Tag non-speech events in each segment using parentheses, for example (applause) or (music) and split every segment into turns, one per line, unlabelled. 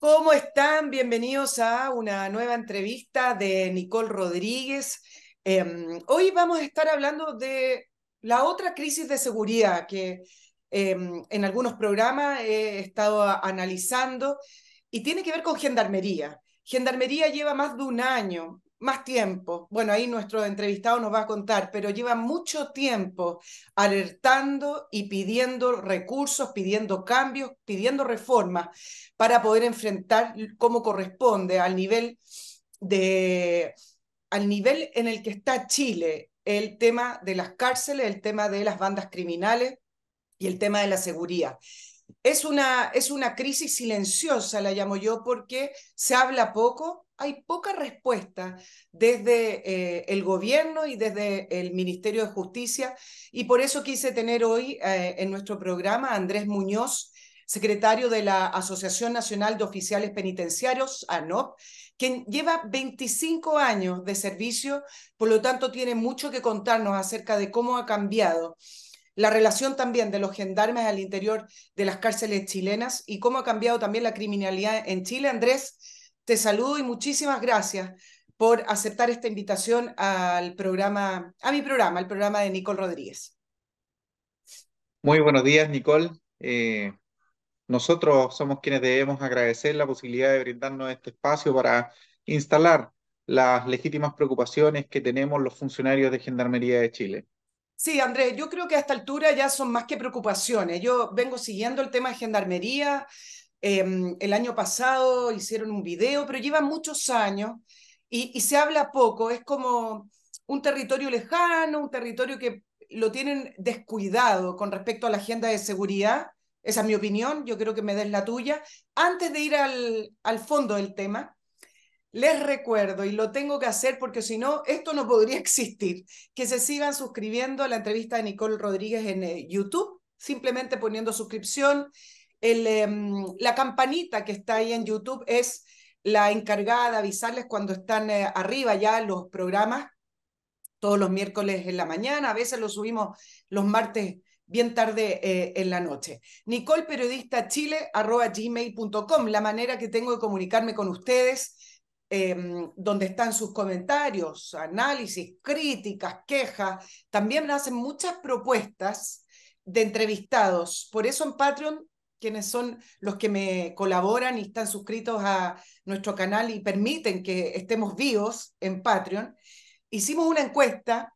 ¿Cómo están? Bienvenidos a una nueva entrevista de Nicole Rodríguez. Eh, hoy vamos a estar hablando de la otra crisis de seguridad que eh, en algunos programas he estado analizando y tiene que ver con gendarmería. Gendarmería lleva más de un año, más tiempo. Bueno, ahí nuestro entrevistado nos va a contar, pero lleva mucho tiempo alertando y pidiendo recursos, pidiendo cambios, pidiendo reformas para poder enfrentar como corresponde al nivel de al nivel en el que está Chile, el tema de las cárceles, el tema de las bandas criminales y el tema de la seguridad. Es una, es una crisis silenciosa, la llamo yo, porque se habla poco, hay poca respuesta desde eh, el gobierno y desde el Ministerio de Justicia, y por eso quise tener hoy eh, en nuestro programa a Andrés Muñoz, secretario de la Asociación Nacional de Oficiales Penitenciarios, ANOP, quien lleva 25 años de servicio, por lo tanto tiene mucho que contarnos acerca de cómo ha cambiado la relación también de los gendarmes al interior de las cárceles chilenas y cómo ha cambiado también la criminalidad en Chile. Andrés, te saludo y muchísimas gracias por aceptar esta invitación al programa, a mi programa, el programa de Nicole Rodríguez.
Muy buenos días, Nicole. Eh, nosotros somos quienes debemos agradecer la posibilidad de brindarnos este espacio para instalar las legítimas preocupaciones que tenemos los funcionarios de Gendarmería de Chile.
Sí, Andrés, yo creo que a esta altura ya son más que preocupaciones. Yo vengo siguiendo el tema de gendarmería. Eh, el año pasado hicieron un video, pero llevan muchos años y, se habla poco. Es como un territorio lejano, un territorio que lo tienen descuidado con respecto a la agenda de seguridad. Esa es mi opinión, yo creo que me des la tuya. Antes de ir al, al fondo del tema, les recuerdo, y lo tengo que hacer porque si no, esto no podría (laughs) existir, que se sigan suscribiendo a la entrevista de Nicole Rodríguez en eh, YouTube, simplemente poniendo suscripción. El, em, la campanita que está ahí en YouTube es la encargada de avisarles cuando están eh, arriba ya los programas, todos los miércoles en la mañana, a veces los subimos los martes bien tarde eh, en la noche. Nicole Periodista Chile, arroba gmail.com, la manera que tengo de comunicarme con ustedes eh, donde están sus comentarios, análisis, críticas, quejas. También me hacen muchas propuestas de entrevistados. Por eso en Patreon, quienes son los que me colaboran y están suscritos a nuestro canal y permiten que estemos vivos en Patreon, hicimos una encuesta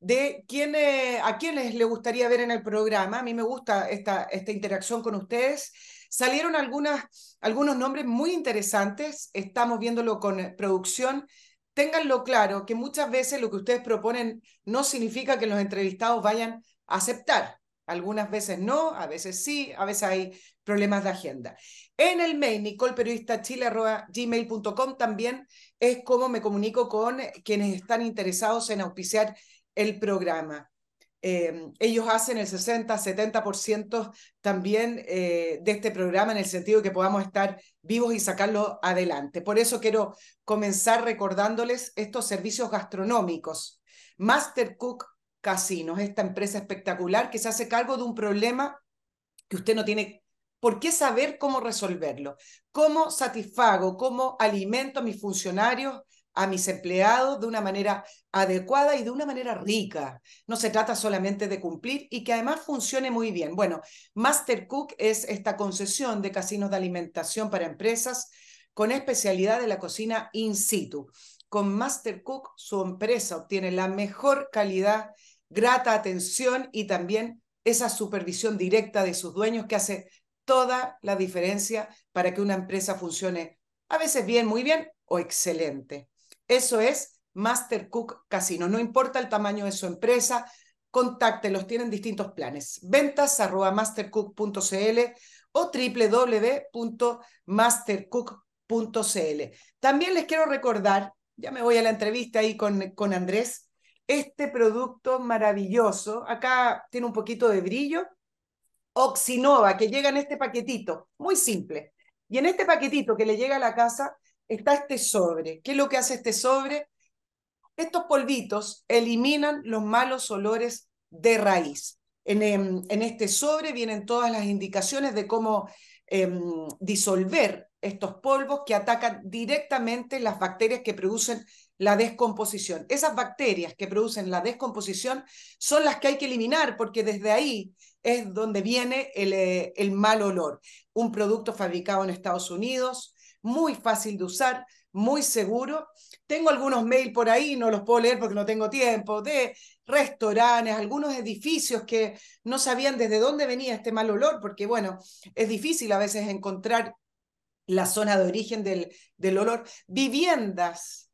de quién, eh, a quiénes le gustaría ver en el programa. A mí me gusta esta, esta interacción con ustedes. Salieron algunas, algunos nombres muy interesantes, estamos viéndolo con producción. Ténganlo claro, que muchas veces lo que ustedes proponen no significa que los entrevistados vayan a aceptar. Algunas veces no, a veces sí, a veces hay problemas de agenda. En el mail, nicolperiodistachile.gmail.com también es como me comunico con quienes están interesados en auspiciar el programa. Eh, ellos hacen el 60-70% también eh, de este programa en el sentido de que podamos estar vivos y sacarlo adelante. Por eso quiero comenzar recordándoles estos servicios gastronómicos. Master Cook Casinos, esta empresa espectacular que se hace cargo de un problema que usted no tiene por qué saber cómo resolverlo. ¿Cómo satisfago, cómo alimento a mis funcionarios a mis empleados de una manera adecuada y de una manera rica. No se trata solamente de cumplir y que además funcione muy bien. Bueno, Master Cook es esta concesión de casinos de alimentación para empresas con especialidad de la cocina in situ. Con Master Cook, su empresa obtiene la mejor calidad, grata atención y también esa supervisión directa de sus dueños que hace toda la diferencia para que una empresa funcione a veces bien, muy bien o excelente. Eso es Master Cook Casino. No importa el tamaño de su empresa, contáctelos, tienen distintos planes. Ventas arroba mastercook.cl o www.mastercook.cl. También les quiero recordar, ya me voy a la entrevista ahí con, con Andrés, este producto maravilloso, acá tiene un poquito de brillo, Oxinova, que llega en este paquetito, muy simple. Y en este paquetito que le llega a la casa está este sobre. ¿Qué es lo que hace este sobre? Estos polvitos eliminan los malos olores de raíz. En, em, en este sobre vienen todas las indicaciones de cómo em, disolver estos polvos que atacan directamente las bacterias que producen la descomposición. Esas bacterias que producen la descomposición son las que hay que eliminar porque desde ahí es donde viene el, eh, el mal olor. Un producto fabricado en Estados Unidos, muy fácil de usar, muy seguro. Tengo algunos mails por ahí, no los puedo leer porque no tengo tiempo, de restaurantes, algunos edificios que no sabían desde dónde venía este mal olor, porque bueno, es difícil a veces encontrar la zona de origen del, del olor. Viviendas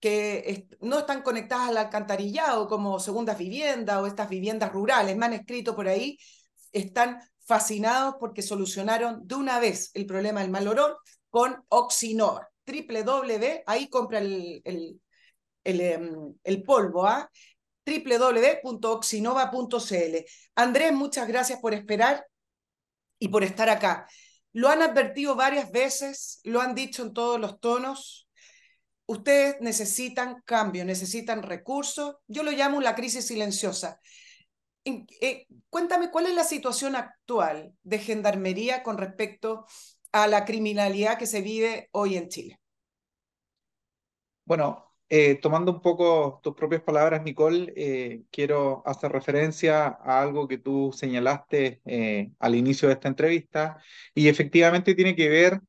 que no están conectadas al alcantarillado como segundas viviendas o estas viviendas rurales, me han escrito por ahí, están fascinados porque solucionaron de una vez el problema del mal olor con Oxinor. www, ahí compra el, el, el, em, polvo, ¿ah? www.oxinova.cl. Andrés, muchas gracias por esperar y por estar acá. Lo han advertido varias veces, lo han dicho en todos los tonos. Ustedes necesitan cambio, necesitan recursos. Yo lo llamo la crisis silenciosa. Eh, cuéntame cuál es la situación actual de Gendarmería con respecto a la criminalidad que se vive hoy en Chile.
Bueno, eh, tomando un poco tus propias palabras, Nicole, eh, quiero hacer referencia a algo que tú señalaste al inicio de esta entrevista y efectivamente tiene que ver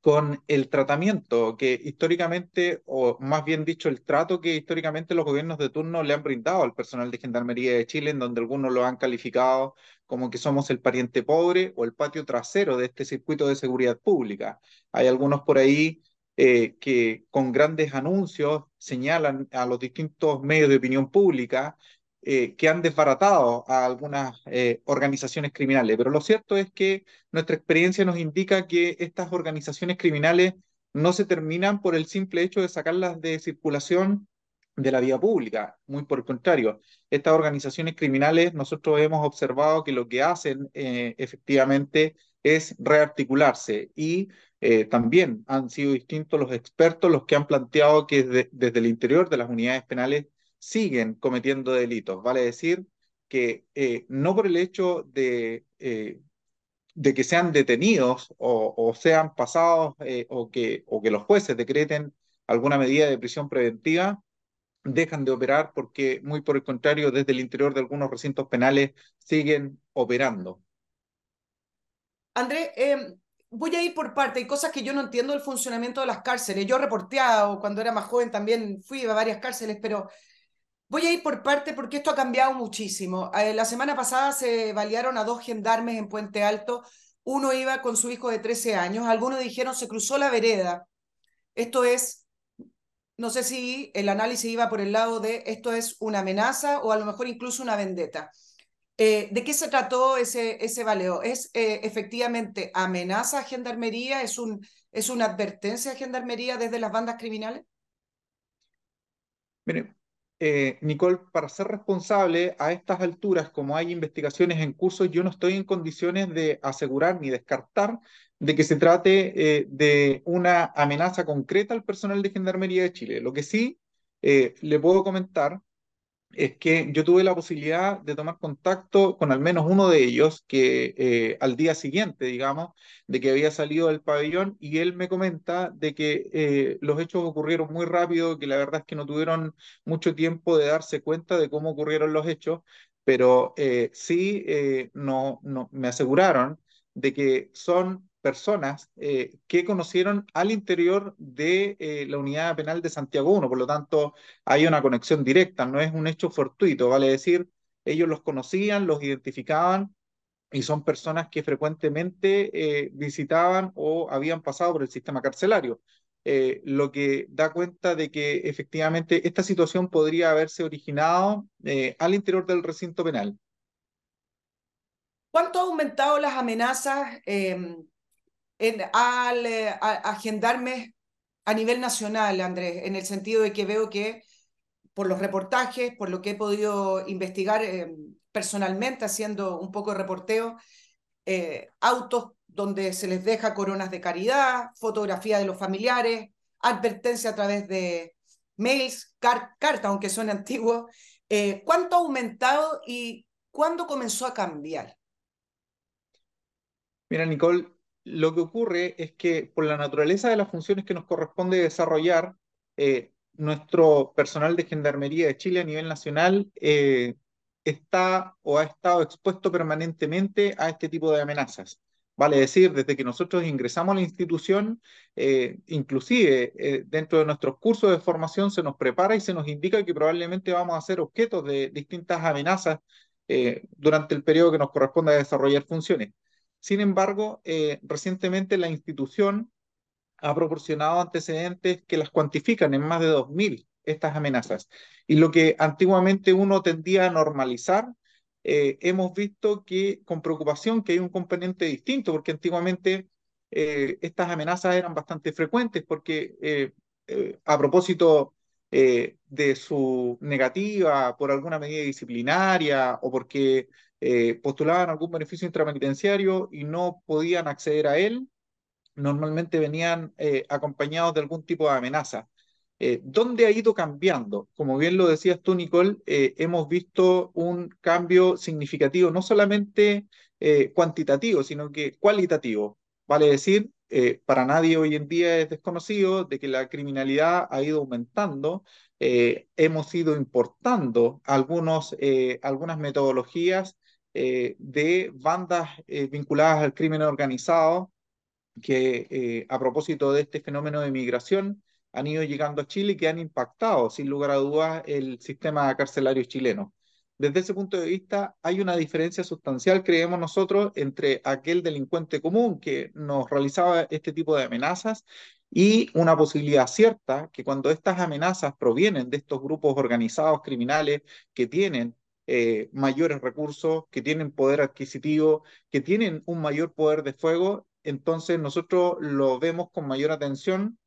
con el tratamiento que históricamente, o más bien dicho, el trato que históricamente los gobiernos de turno le han brindado al personal de Gendarmería de Chile, en donde algunos lo han calificado como que somos el pariente pobre o el patio trasero de este circuito de seguridad pública. Hay algunos por ahí eh, que con grandes anuncios señalan a los distintos medios de opinión pública eh, que han desbaratado a algunas eh, organizaciones criminales. Pero lo cierto es que nuestra experiencia nos indica que estas organizaciones criminales no se terminan por el simple hecho de sacarlas de circulación de la vía pública. Muy por el contrario, estas organizaciones criminales nosotros hemos observado que lo que hacen efectivamente es rearticularse y eh, también han sido distintos los expertos los que han planteado que desde el interior de las unidades penales siguen cometiendo delitos. Vale decir que eh, no por el hecho de, eh, de que sean detenidos o, sean pasados o, que, o que los jueces decreten alguna medida de prisión preventiva, dejan de operar porque, muy por el contrario, desde el interior de algunos recintos penales siguen operando.
André, em, voy a ir por parte. Hay cosas que yo no entiendo del funcionamiento de las cárceles. Yo reporteado cuando era más joven también fui a varias cárceles, pero voy a ir por parte porque esto ha cambiado muchísimo. Eh, la semana pasada se balearon a dos gendarmes en Puente Alto. Uno iba con su hijo de 13 años. Algunos dijeron se cruzó la vereda. Esto es, no sé si el análisis iba por el lado de esto es una amenaza o a lo mejor incluso una vendetta. Eh, ¿De qué se trató ese, ese baleo? ¿Es eh, efectivamente amenaza a Gendarmería? ¿Es, un, ¿Es una advertencia a Gendarmería desde las bandas criminales?
Mire, eh, Nicole, para ser responsable a estas alturas, como hay investigaciones en curso, yo no estoy en condiciones de asegurar ni descartar de que se trate de una amenaza concreta al personal de Gendarmería de Chile. Lo que sí le puedo comentar es que yo tuve la posibilidad de tomar contacto con al menos uno de ellos que eh, al día siguiente, digamos, de que había salido del pabellón y él me comenta de que eh, los hechos ocurrieron muy rápido, que la verdad es que no tuvieron mucho tiempo de darse cuenta de cómo ocurrieron los hechos, pero eh, sí no, no, me aseguraron de que son personas eh, que conocieron al interior de eh, la unidad penal de Santiago 1, por lo tanto hay una conexión directa, no es un hecho fortuito, vale decir, ellos los conocían, los identificaban y son personas que frecuentemente eh, visitaban o habían pasado por el sistema carcelario, lo que da cuenta de que efectivamente esta situación podría haberse originado al interior del recinto penal.
¿Cuánto ha aumentado las amenazas em, al eh, agendarme a nivel nacional, Andrés, en el sentido de que veo que por los reportajes, por lo que he podido investigar eh, personalmente haciendo un poco de reporteo, eh, autos donde se les deja coronas de caridad, fotografía de los familiares, advertencia a través de, mails, cartas, aunque son antiguos. Eh, ¿Cuánto ha aumentado y cuándo comenzó a cambiar?
Mira, Nicole, lo que ocurre es que por la naturaleza de las funciones que nos corresponde desarrollar, eh, nuestro personal de Gendarmería de Chile a nivel nacional eh, está o ha estado expuesto permanentemente a este tipo de amenazas. Vale decir, desde que nosotros ingresamos a la institución, eh, inclusive eh, dentro de nuestros cursos de formación se nos prepara y se nos indica que probablemente vamos a ser objetos de distintas amenazas durante el periodo que nos corresponde a desarrollar funciones. Sin embargo, recientemente la institución ha proporcionado antecedentes que las cuantifican en más de 2.000 estas amenazas. Y lo que antiguamente uno tendía a normalizar, eh, hemos visto que con preocupación que hay un componente distinto, porque antiguamente eh, estas amenazas eran bastante frecuentes, porque eh, a propósito de su negativa por alguna medida disciplinaria o porque postulaban algún beneficio intrapenitenciario y no podían acceder a él, normalmente venían eh, acompañados de algún tipo de amenaza. Eh, ¿Dónde ha ido cambiando? Como bien lo decías tú, Nicole, eh, hemos visto un cambio significativo, no solamente cuantitativo, sino que cualitativo. Vale decir, para nadie hoy en día es desconocido de que la criminalidad ha ido aumentando. hemos ido importando algunos, algunas metodologías de bandas vinculadas al crimen organizado que eh, a propósito de este fenómeno de migración han ido llegando a Chile y que han impactado, sin lugar a dudas, el sistema carcelario chileno. Desde ese punto de vista, hay una diferencia sustancial, creemos nosotros, entre aquel delincuente común que nos realizaba este tipo de amenazas y una posibilidad cierta que cuando estas amenazas provienen de estos grupos organizados criminales que tienen eh, mayores recursos, que tienen poder adquisitivo, que tienen un mayor poder de fuego, entonces nosotros lo vemos con mayor atención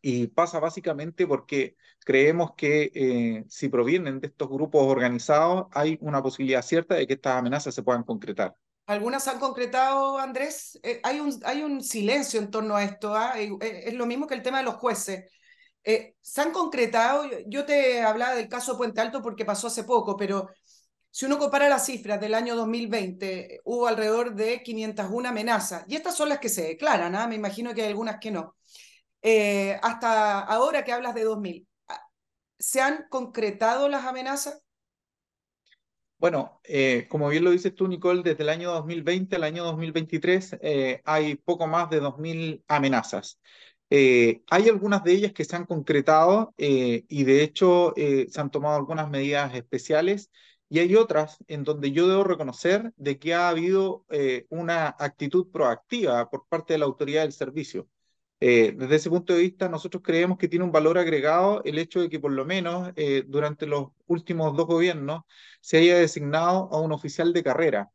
y pasa básicamente porque creemos que eh, si provienen de estos grupos organizados hay una posibilidad cierta de que estas amenazas se puedan concretar.
¿Algunas se han concretado, Andrés? Eh, hay, un, hay un silencio en torno a esto. ¿ah? Eh, es lo mismo que el tema de los jueces. ¿Se han concretado? Yo te hablaba del caso Puente Alto porque pasó hace poco, pero si uno compara las cifras del año 2020, hubo alrededor de 501 amenazas, y estas son las que se declaran, ¿ah? me imagino que hay algunas que no. Eh, hasta ahora que hablas de 2000, ¿se han concretado las amenazas?
Bueno, eh, como bien lo dices tú, Nicole, desde el año 2020 al año 2023 eh, hay poco más de 2.000 amenazas. hay algunas de ellas que se han concretado y de hecho se han tomado algunas medidas especiales y hay otras en donde yo debo reconocer de que ha habido eh, una actitud proactiva por parte de la autoridad del servicio. Eh, desde ese punto de vista, nosotros creemos que tiene un valor agregado el hecho de que por lo menos eh, durante los últimos dos gobiernos se haya designado a un oficial de carrera.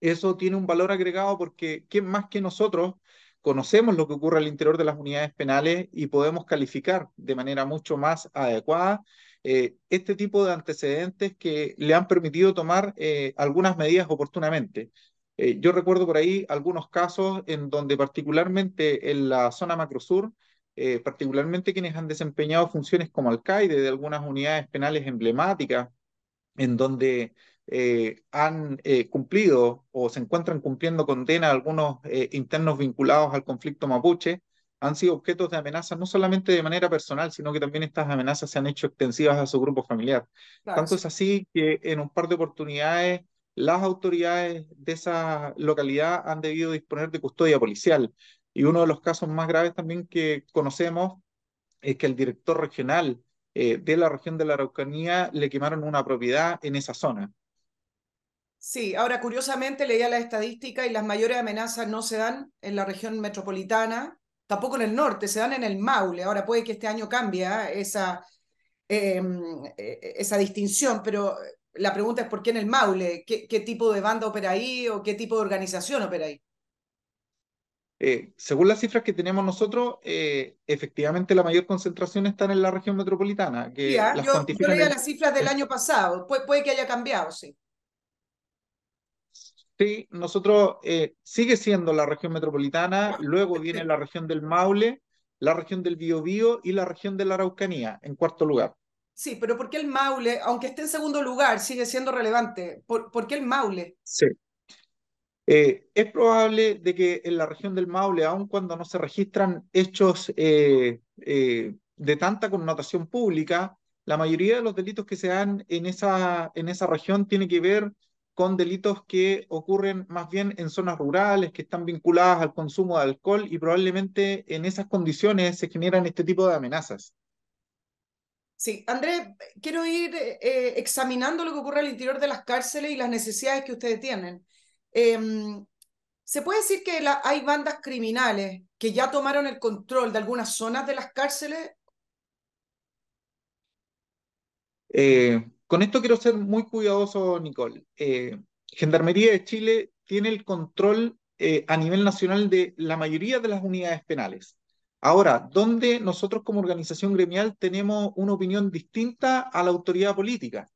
Eso tiene un valor agregado porque ¿quién más que nosotros conocemos lo que ocurre al interior de las unidades penales y podemos calificar de manera mucho más adecuada eh, este tipo de antecedentes que le han permitido tomar eh, algunas medidas oportunamente. Eh, yo recuerdo por ahí algunos casos en donde particularmente en la zona macrosur, particularmente quienes han desempeñado funciones como alcaide de algunas unidades penales emblemáticas, en donde han cumplido o se encuentran cumpliendo condena algunos internos vinculados al conflicto mapuche, han sido objetos de amenazas no solamente de manera personal, sino que también estas amenazas se han hecho extensivas a su grupo familiar. Tanto es así que en un par de oportunidades las autoridades de esa localidad han debido disponer de custodia policial. Y uno de los casos más graves también que conocemos es que el director regional eh, de la región de la Araucanía le quemaron una propiedad en esa zona.
Sí, ahora curiosamente leía la estadística y las mayores amenazas no se dan en la región metropolitana, tampoco en el norte, se dan en el Maule. Ahora puede que este año cambie ¿ah? esa, em, e, esa distinción, pero la pregunta es por qué en el Maule, ¿Qué, tipo de banda opera ahí o qué tipo de organización opera ahí.
Eh, según las cifras que tenemos nosotros, eh, efectivamente la mayor concentración está en la región metropolitana. Que
¿ah? yo, leía las cifras del año pasado, puede que haya cambiado, sí.
Sí, nosotros eh, sigue siendo la región metropolitana, luego viene la región del Maule, la región del Biobío y la región de la Araucanía, en cuarto lugar.
Sí, pero ¿por qué el Maule, aunque esté en segundo lugar, sigue siendo relevante? ¿Por, por qué el Maule?
Sí. Eh, es probable de que en la región del Maule, aun cuando no se registran hechos eh, eh, de tanta connotación pública, la mayoría de los delitos que se dan en esa, en esa región tiene que ver con delitos que ocurren más bien en zonas rurales, que están vinculadas al consumo de alcohol y probablemente en esas condiciones se generan este tipo de amenazas.
Sí, Andrés, quiero ir eh, examinando lo que ocurre al interior de las cárceles y las necesidades que ustedes tienen. Em, ¿Se puede decir que la, hay bandas criminales que ya tomaron el control de algunas zonas de las cárceles?
Eh, con esto quiero ser muy cuidadoso, Nicole. Eh, Gendarmería de Chile tiene el control eh, a nivel nacional de la mayoría de las unidades penales. Ahora, ¿dónde nosotros como organización gremial tenemos una opinión distinta a la autoridad política?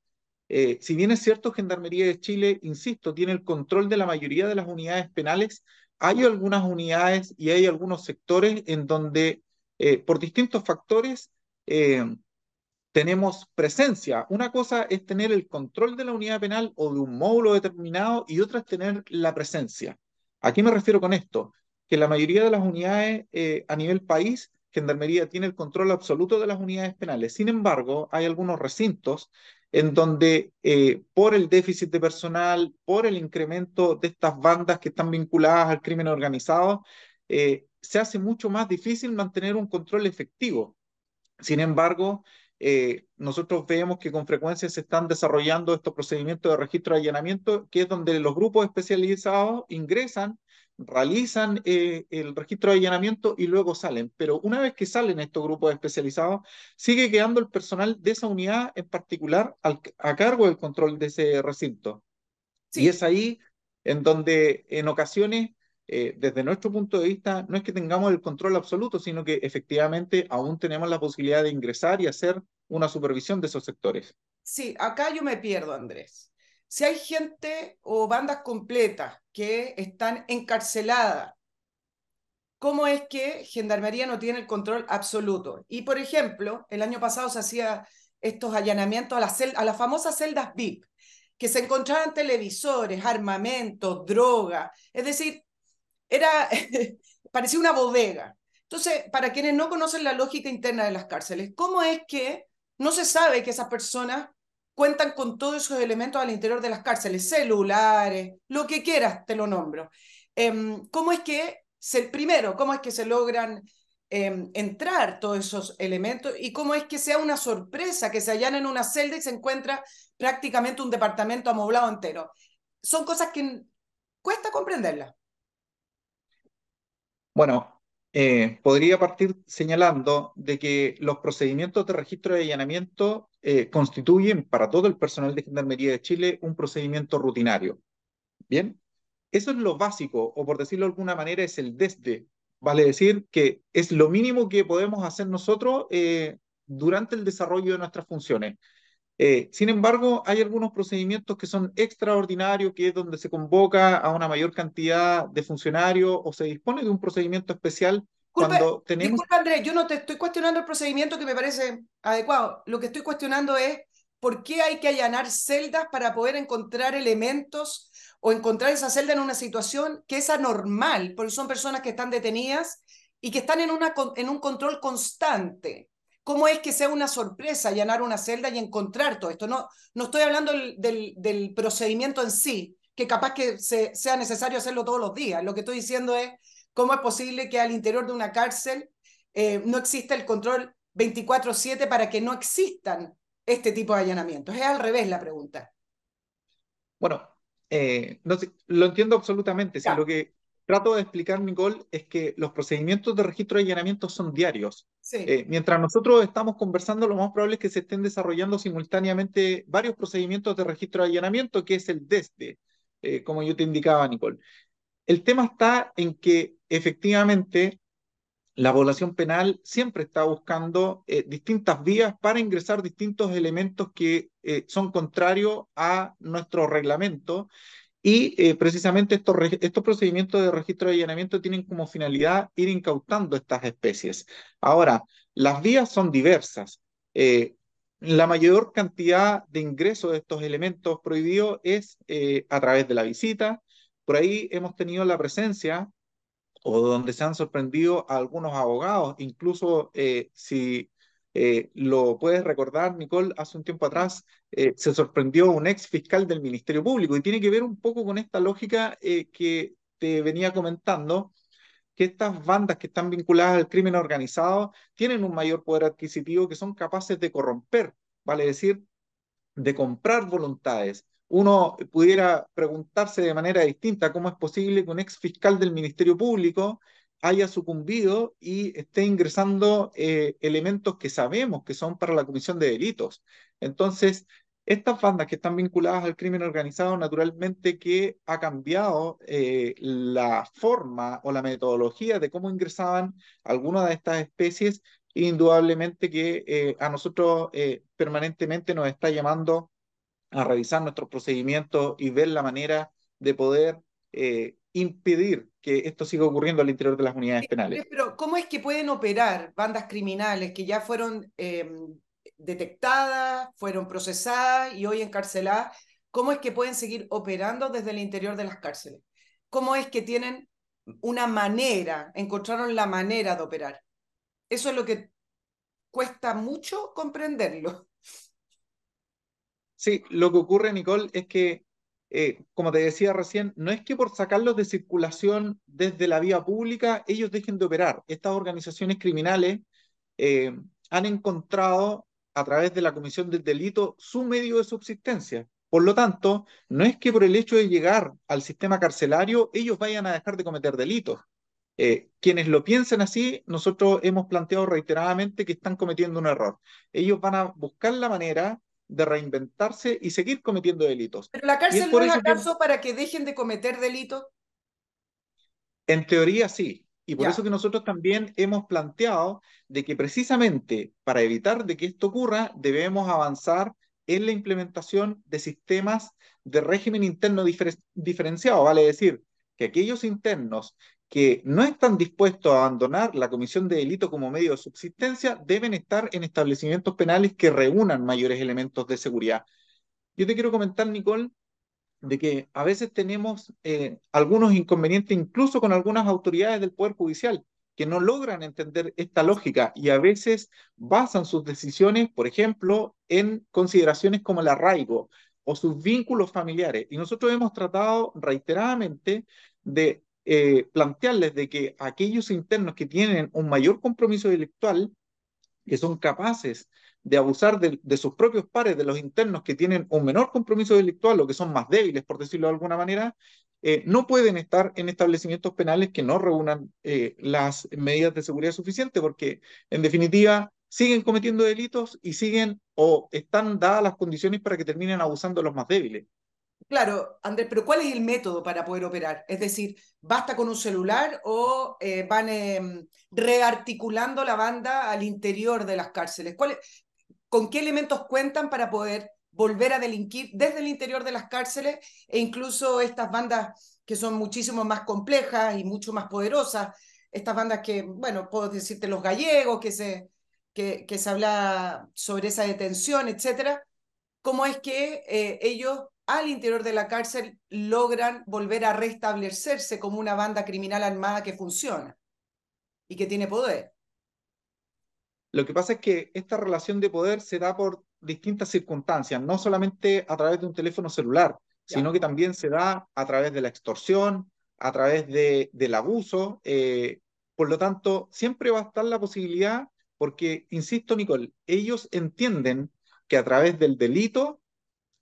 Eh, si bien es cierto, Gendarmería de Chile, insisto, tiene el control de la mayoría de las unidades penales, hay algunas unidades y hay algunos sectores en donde, por distintos factores, tenemos presencia. Una cosa es tener el control de la unidad penal o de un módulo determinado y otra es tener la presencia. ¿A qué me refiero con esto? Que la mayoría de las unidades eh, a nivel país, Gendarmería tiene el control absoluto de las unidades penales. Sin embargo, hay algunos recintos en donde eh, por el déficit de personal, por el incremento de estas bandas que están vinculadas al crimen organizado, eh, se hace mucho más difícil mantener un control efectivo. Sin embargo, eh, nosotros vemos que con frecuencia se están desarrollando estos procedimientos de registro de allanamiento, que es donde los grupos especializados ingresan, realizan eh, el registro de allanamiento y luego salen. Pero una vez que salen estos grupos especializados, sigue quedando el personal de esa unidad en particular a cargo del control de ese recinto. Y es ahí en donde en ocasiones eh, desde nuestro punto de vista, no es que tengamos el control absoluto, sino que efectivamente aún tenemos la posibilidad de ingresar y hacer una supervisión de esos sectores.
Sí, acá yo me pierdo, Andrés. Si hay gente o bandas completas que están encarceladas, ¿cómo es que Gendarmería no tiene el control absoluto? Y, por ejemplo, el año pasado se hacía estos allanamientos a, la a las famosas celdas VIP, que se encontraban televisores, armamento, droga, es decir, era, (laughs) parecía una bodega. Entonces, para quienes no conocen la lógica interna de las cárceles, ¿cómo es que no se sabe que esas personas cuentan con todos esos elementos al interior de las cárceles, celulares, lo que quieras, te lo nombro. Em, ¿Cómo es que, se, primero, cómo es que se logran em, entrar todos esos elementos y cómo es que sea una sorpresa que se hallan en una celda y se encuentra prácticamente un departamento amoblado entero? Son cosas que cuesta comprenderlas.
Bueno, eh, podría partir señalando de que los procedimientos de registro de allanamiento eh, constituyen para todo el personal de Gendarmería de Chile un procedimiento rutinario. Bien, eso es lo básico, o por decirlo de alguna manera, es el desde. Vale decir que es lo mínimo que podemos hacer nosotros eh, durante el desarrollo de nuestras funciones. Eh, sin embargo, hay algunos procedimientos que son extraordinarios, que es donde se convoca a una mayor cantidad de funcionarios o se dispone de un procedimiento especial cuando tenemos...
Disculpa, Andrés, yo no te estoy cuestionando el procedimiento que me parece adecuado. Lo que estoy cuestionando es por qué hay que allanar celdas para poder encontrar elementos o encontrar esa celda en una situación que es anormal, porque son personas que están detenidas y que están en, una, en un control constante. ¿Cómo es que sea una sorpresa allanar una celda y encontrar todo esto? No, no estoy hablando del, del, procedimiento en sí, que capaz que sea necesario hacerlo todos los días. Lo que estoy diciendo es cómo es posible que al interior de una cárcel eh, no exista el control 24/7 para que no existan este tipo de allanamientos. Es al revés la pregunta.
Bueno, eh, no lo entiendo absolutamente. Si lo que trato de explicar, Nicole, es que los procedimientos de registro de allanamiento son diarios. Eh, mientras nosotros estamos conversando, lo más probable es que se estén desarrollando simultáneamente varios procedimientos de registro de allanamiento, que es el desde, eh, como yo te indicaba, Nicole. El tema está en que efectivamente la población penal siempre está buscando eh, distintas vías para ingresar distintos elementos que son contrarios a nuestro reglamento Y eh, precisamente estos, estos procedimientos de registro de allanamiento tienen como finalidad ir incautando estas especies. Ahora, las vías son diversas. Eh, la mayor cantidad de ingresos de estos elementos prohibidos es eh, a través de la visita. Por ahí hemos tenido la presencia o donde se han sorprendido algunos abogados, incluso si eh, lo puedes recordar, Nicole, hace un tiempo atrás eh, se sorprendió un ex fiscal del Ministerio Público y tiene que ver un poco con esta lógica eh, que te venía comentando, que estas bandas que están vinculadas al crimen organizado tienen un mayor poder adquisitivo que son capaces de corromper, vale decir, de comprar voluntades. Uno pudiera preguntarse de manera distinta cómo es posible que un ex fiscal del Ministerio Público haya sucumbido y esté ingresando eh, elementos que sabemos que son para la comisión de delitos. Entonces, estas bandas que están vinculadas al crimen organizado, naturalmente que ha cambiado eh, la forma o la metodología de cómo ingresaban algunas de estas especies, indudablemente que eh, a nosotros permanentemente nos está llamando a revisar nuestros procedimientos y ver la manera de poder impedir que esto siga ocurriendo al interior de las unidades penales.
Pero, ¿cómo es que pueden operar bandas criminales que ya fueron em, detectadas, fueron procesadas y hoy encarceladas? ¿Cómo es que pueden seguir operando desde el interior de las cárceles? ¿Cómo es que tienen una manera, encontraron la manera de operar? Eso es lo que cuesta mucho comprenderlo.
Sí, lo que ocurre, Nicole, es que eh, como te decía recién, no es que por sacarlos de circulación desde la vía pública ellos dejen de operar. Estas organizaciones criminales eh, han encontrado a través de la comisión del delito su medio de subsistencia. Por lo tanto, no es que por el hecho de llegar al sistema carcelario ellos vayan a dejar de cometer delitos. Eh, quienes lo piensen así, nosotros hemos planteado reiteradamente que están cometiendo un error. Ellos van a buscar la manera de reinventarse y seguir cometiendo delitos.
¿Pero la cárcel no es acaso para que dejen de cometer delitos?
En teoría sí. Y por eso que nosotros también hemos planteado de que precisamente para evitar de que esto ocurra, debemos avanzar en la implementación de sistemas de régimen interno diferenciado, vale decir, que aquellos internos que no están dispuestos a abandonar la comisión de delito como medio de subsistencia deben estar en establecimientos penales que reúnan mayores elementos de seguridad. Yo te quiero comentar, Nicole, de que a veces tenemos eh, algunos inconvenientes incluso con algunas autoridades del Poder Judicial que no logran entender esta lógica y a veces basan sus decisiones, por ejemplo, en consideraciones como el arraigo o sus vínculos familiares. Y nosotros hemos tratado reiteradamente de eh, plantearles de que aquellos internos que tienen un mayor compromiso intelectual, que son capaces de abusar de, sus propios pares, de los internos que tienen un menor compromiso delictual o que son más débiles, por decirlo de alguna manera, eh, no pueden estar en establecimientos penales que no reúnan eh, las medidas de seguridad suficientes, porque en definitiva siguen cometiendo delitos y siguen o están dadas las condiciones para que terminen abusando de los más débiles.
Claro, Andrés, pero ¿cuál es el método para poder operar? Es decir, ¿basta con un celular o eh, van em, rearticulando la banda al interior de las cárceles? ¿Con qué elementos cuentan para poder volver a delinquir desde el interior de las cárceles e incluso estas bandas que son muchísimo más complejas y mucho más poderosas? Estas bandas que, bueno, puedo decirte los gallegos, que se, que, se habla sobre esa detención, etcétera. ¿Cómo es que eh, ellos al interior de la cárcel logran volver a restablecerse como una banda criminal armada que funciona y que tiene poder.
Lo que pasa es que esta relación de poder se da por distintas circunstancias, no solamente a través de un teléfono celular, sino que también se da a través de la extorsión, a través de, del abuso. Eh, por lo tanto, siempre va a estar la posibilidad, porque, insisto, Nicole, ellos entienden que a través del delito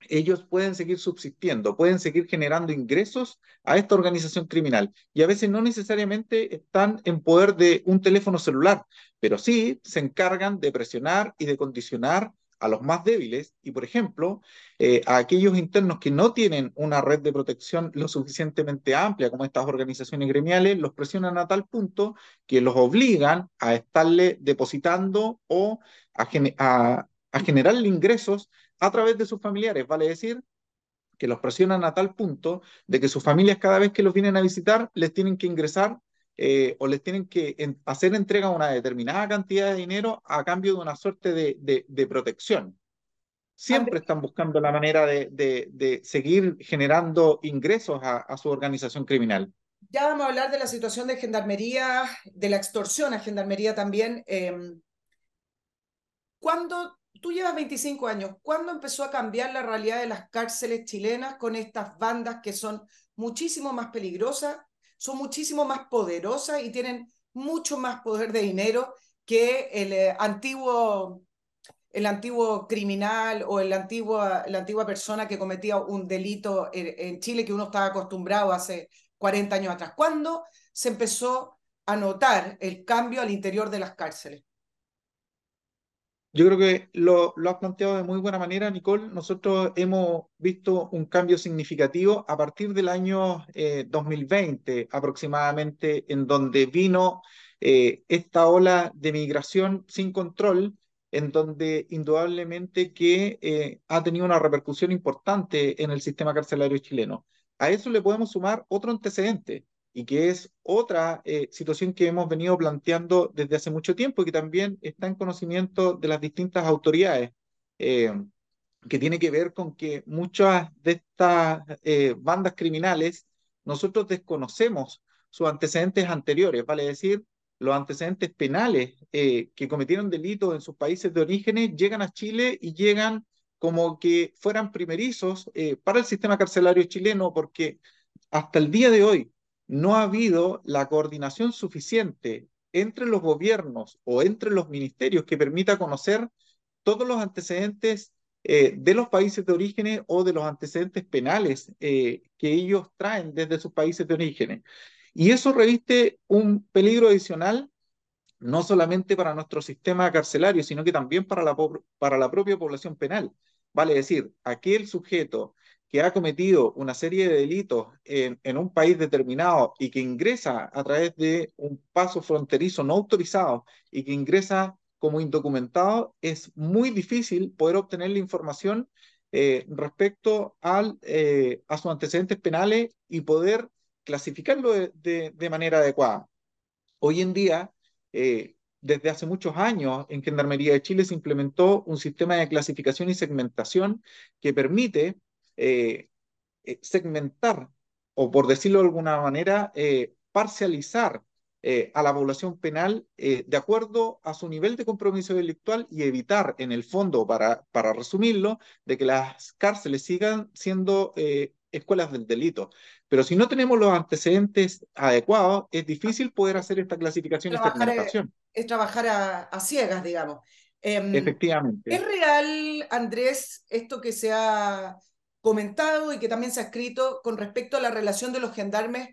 ellos pueden seguir subsistiendo, pueden seguir generando ingresos a esta organización criminal. Y a veces no necesariamente están en poder de un teléfono celular, pero sí se encargan de presionar y de condicionar a los más débiles y, por ejemplo, eh, a aquellos internos que no tienen una red de protección lo suficientemente amplia como estas organizaciones gremiales, los presionan a tal punto que los obligan a estarle depositando o a, generarle ingresos a través de sus familiares, vale decir, que los presionan a tal punto de que sus familias cada vez que los vienen a visitar les tienen que ingresar eh, o les tienen que hacer entrega una determinada cantidad de dinero a cambio de una suerte de, de, protección. Siempre están buscando la manera de, de seguir generando ingresos a, su organización criminal.
Ya vamos a hablar de la situación de gendarmería, de la extorsión a gendarmería también. Eh, ¿Cuándo tú llevas 25 años, ¿cuándo empezó a cambiar la realidad de las cárceles chilenas con estas bandas que son muchísimo más peligrosas, son muchísimo más poderosas y tienen mucho más poder de dinero que el eh, antiguo el antiguo criminal o el antiguo, la antigua persona que cometía un delito en, en, Chile que uno estaba acostumbrado hace 40 años atrás. ¿Cuándo se empezó a notar el cambio al interior de las cárceles?
Yo creo que lo, lo, has planteado de muy buena manera, Nicole. Nosotros hemos visto un cambio significativo a partir del año eh, 2020 aproximadamente, en donde vino eh, esta ola de migración sin control, en donde indudablemente que eh, ha tenido una repercusión importante en el sistema carcelario chileno. A eso le podemos sumar otro antecedente, y que es otra eh, situación que hemos venido planteando desde hace mucho tiempo y que también está en conocimiento de las distintas autoridades, eh, que tiene que ver con que muchas de estas eh, bandas criminales nosotros desconocemos sus antecedentes anteriores, vale decir, los antecedentes penales que cometieron delitos en sus países de orígenes llegan a Chile y llegan como que fueran primerizos para el sistema carcelario chileno, porque hasta el día de hoy no ha habido la coordinación suficiente entre los gobiernos o entre los ministerios que permita conocer todos los antecedentes eh, de los países de origen o de los antecedentes penales eh, que ellos traen desde sus países de origen. Y eso reviste un peligro adicional no solamente para nuestro sistema carcelario, sino que también para la, para la propia población penal. Vale decir, aquel sujeto que ha cometido una serie de delitos en, en, un país determinado y que ingresa a través de un paso fronterizo no autorizado y que ingresa como indocumentado, es muy difícil poder obtener la información eh, respecto al, eh, a sus antecedentes penales y poder clasificarlo de, de, de manera adecuada. Hoy en día, eh, desde hace muchos años en Gendarmería de Chile se implementó un sistema de clasificación y segmentación que permite eh, eh, segmentar o, por decirlo de alguna manera, eh, parcializar eh, a la población penal de acuerdo a su nivel de compromiso delictual y evitar, en el fondo, para, para resumirlo, de que las cárceles sigan siendo escuelas del delito. Pero si no tenemos los antecedentes adecuados, es difícil poder hacer esta clasificación y segmentación.
Es, es trabajar a, a ciegas, digamos.
Eh, Efectivamente.
¿Es real, Andrés, esto que se ha comentado y que también se ha escrito con respecto a la relación de los gendarmes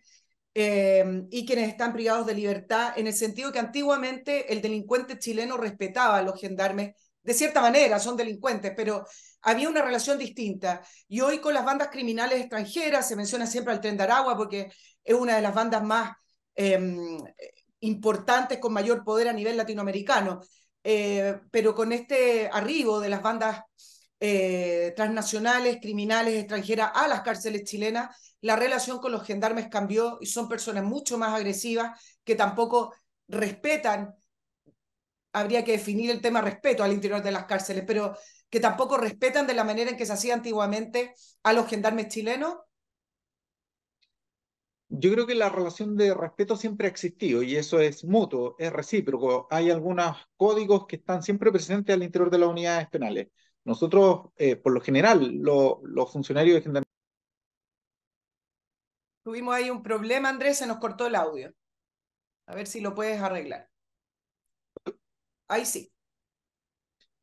eh, y quienes están privados de libertad, en el sentido que antiguamente el delincuente chileno respetaba a los gendarmes, de cierta manera son delincuentes, pero había una relación distinta. Y hoy con las bandas criminales extranjeras, se menciona siempre al Tren de Aragua porque es una de las bandas más eh, importantes con mayor poder a nivel latinoamericano, eh, pero con este arribo de las bandas eh, transnacionales, criminales, extranjeras a las cárceles chilenas, la relación con los gendarmes cambió y son personas mucho más agresivas que tampoco respetan, habría que definir el tema respeto al interior de las cárceles, pero que tampoco respetan de la manera en que se hacía antiguamente a los gendarmes chilenos.
Yo creo que la relación de respeto siempre ha existido y eso es mutuo, es recíproco. Hay algunos códigos que están siempre presentes al interior de las unidades penales nosotros, eh, por lo general, lo, los funcionarios de gendarmería.
Tuvimos ahí un problema, Andrés, se nos cortó el audio. A ver si lo puedes arreglar. Ahí sí.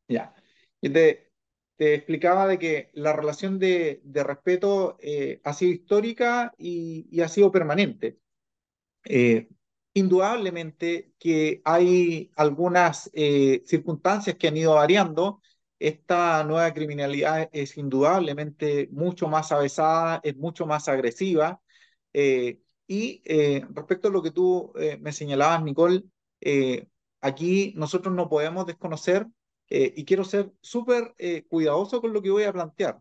Ya. Te, te explicaba de que la relación de, de respeto eh, ha sido histórica y, y, ha sido permanente. Eh, indudablemente que hay algunas eh, circunstancias que han ido variando esta nueva criminalidad es indudablemente mucho más avesada, es mucho más agresiva. Eh, y eh, respecto a lo que tú eh, me señalabas, Nicole, eh, aquí nosotros no podemos desconocer, eh, y quiero ser súper cuidadoso con lo que voy a plantear.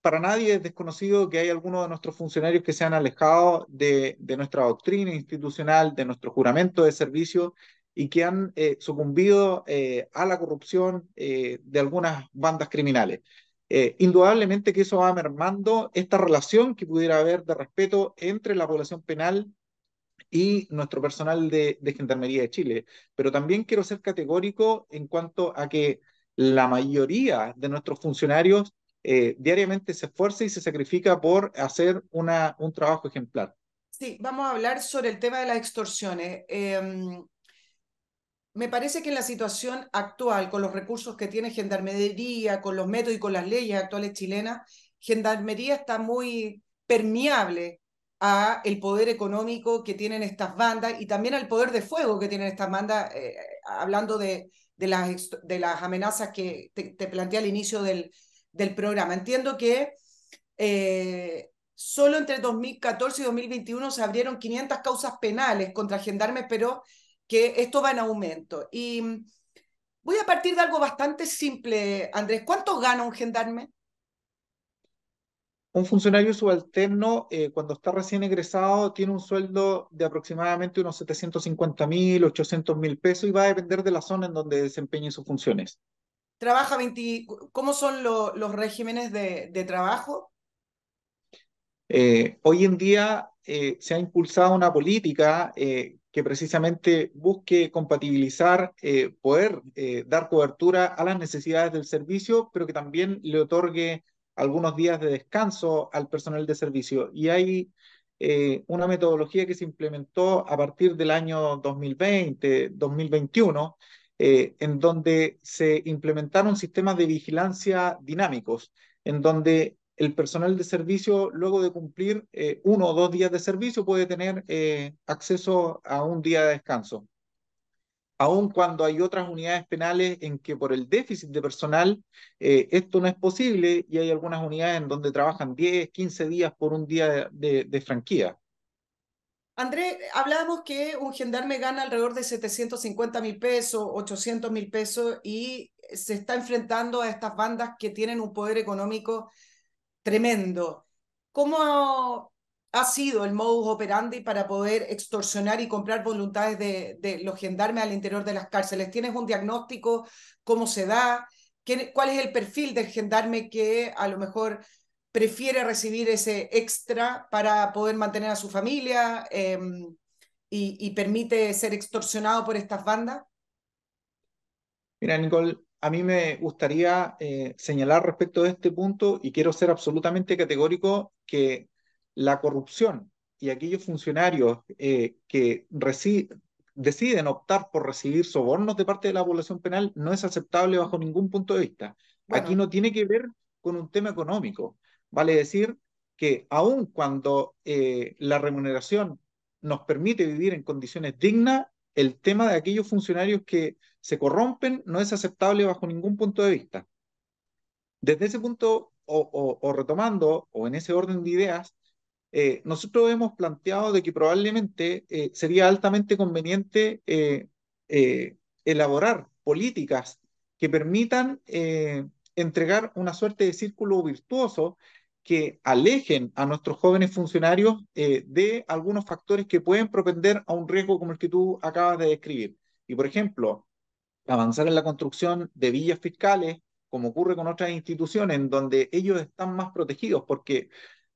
para nadie es desconocido que hay algunos de nuestros funcionarios que se han alejado de, de nuestra doctrina institucional, de nuestro juramento de servicio y que han eh, sucumbido eh, a la corrupción eh, de algunas bandas criminales. indudablemente que eso va mermando esta relación que pudiera haber de respeto entre la población penal y nuestro personal de, de Gendarmería de Chile. Pero también quiero ser categórico en cuanto a que la mayoría de nuestros funcionarios diariamente se esfuerza y se sacrifica por hacer una, un trabajo ejemplar.
Sí, vamos a hablar sobre el tema de las extorsiones. Em, me parece que en la situación actual, con los recursos que tiene Gendarmería, con los métodos y con las leyes actuales chilenas, Gendarmería está muy permeable a el poder económico que tienen estas bandas y también al poder de fuego que tienen estas bandas, eh, hablando de, de, las, de las amenazas que te, te planteé al inicio del, del programa. Entiendo que eh, solo entre 2014 y 2021 se abrieron 500 causas penales contra gendarmes, pero que esto va en aumento. Y mm, voy a partir de algo bastante simple, Andrés. ¿Cuánto gana un gendarme?
Un funcionario subalterno, eh, cuando está recién egresado, tiene un sueldo de aproximadamente unos 750 mil, 800 mil pesos y va a depender de la zona en donde desempeñe sus funciones.
¿Trabaja 20... ¿Cómo son los regímenes de, de trabajo?
Eh, hoy en día eh, se ha impulsado una política eh, que precisamente busque compatibilizar, eh, poder eh, dar cobertura a las necesidades del servicio, pero que también le otorgue algunos días de descanso al personal de servicio. Y hay eh, una metodología que se implementó a partir del año 2020, 2021, en donde se implementaron sistemas de vigilancia dinámicos, en donde el personal de servicio, luego de cumplir eh, uno o dos días de servicio, puede tener eh, acceso a un día de descanso. Aun cuando hay otras unidades penales en que por el déficit de personal eh, esto no es posible y hay algunas unidades en donde trabajan 10, 15 días por un día de, de franquía.
André, hablábamos que un gendarme gana alrededor de 750 mil pesos, 800 mil pesos y se está enfrentando a estas bandas que tienen un poder económico tremendo. ¿Cómo ha sido el modus operandi para poder extorsionar y comprar voluntades de, los gendarmes al interior de las cárceles? ¿Tienes un diagnóstico? ¿Cómo se da? ¿Cuál es el perfil del gendarme que a lo mejor prefiere recibir ese extra para poder mantener a su familia eh, y, y permite ser extorsionado por estas bandas?
Mira, Nicole, a mí me gustaría eh, señalar respecto de este punto y quiero ser absolutamente categórico que la corrupción y aquellos funcionarios eh, que deciden optar por recibir sobornos de parte de la población penal no es aceptable bajo ningún punto de vista. Bueno. Aquí no tiene que ver con un tema económico. Vale decir que aun cuando eh, la remuneración nos permite vivir en condiciones dignas, el tema de aquellos funcionarios que se corrompen no es aceptable bajo ningún punto de vista. Desde ese punto, o, o, o retomando, o en ese orden de ideas, eh, nosotros hemos planteado de que probablemente eh, sería altamente conveniente eh, eh elaborar políticas que permitan entregar una suerte de círculo virtuoso que alejen a nuestros jóvenes funcionarios eh, de algunos factores que pueden propender a un riesgo como el que tú acabas de describir. Y, por ejemplo, avanzar en la construcción de villas fiscales, como ocurre con otras instituciones, en donde ellos están más protegidos, porque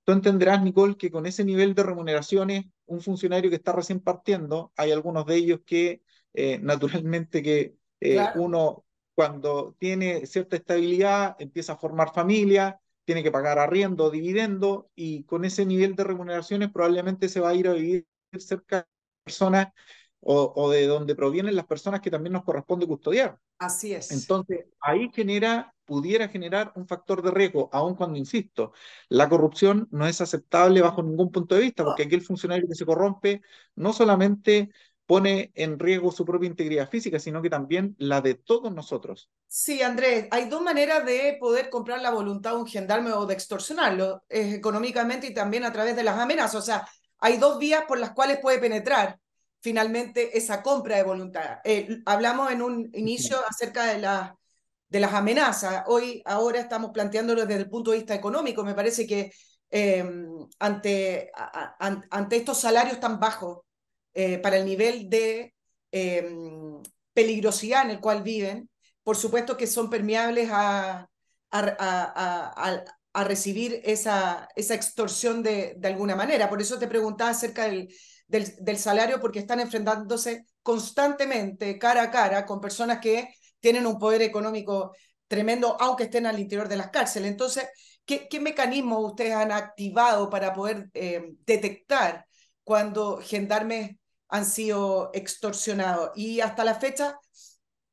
tú entenderás, Nicole, que con ese nivel de remuneraciones, un funcionario que está recién partiendo, hay algunos de ellos que eh, naturalmente que eh, claro. uno cuando tiene cierta estabilidad empieza a formar familia, tiene que pagar arriendo, dividendo, y con ese nivel de remuneraciones probablemente se va a ir a vivir cerca de personas o, o, de donde provienen las personas que también nos corresponde custodiar.
Así es.
Entonces, ahí genera, pudiera generar un factor de riesgo, aun cuando, insisto, la corrupción no es aceptable bajo ningún punto de vista, porque aquí el funcionario que se corrompe no solamente pone en riesgo su propia integridad física, sino que también la de todos nosotros.
Sí, Andrés, hay dos maneras de poder comprar la voluntad de un gendarme o de extorsionarlo, eh, económicamente y también a través de las amenazas. O sea, hay dos vías por las cuales puede penetrar finalmente esa compra de voluntad. Eh, hablamos en un inicio acerca de, la, de las amenazas. Hoy, ahora estamos planteándolo desde el punto de vista económico. Me parece que ante, ante estos salarios tan bajos para el nivel de peligrosidad en el cual viven, por supuesto que son permeables a, a, a, recibir esa, esa extorsión de, de, alguna manera. Por eso te preguntaba acerca del, del, del, salario, porque están enfrentándose constantemente, cara a cara, con personas que tienen un poder económico tremendo, aunque estén al interior de las cárceles. Entonces, ¿qué, qué mecanismos ustedes han activado para poder eh, detectar cuando gendarmes han sido extorsionados? Y hasta la fecha,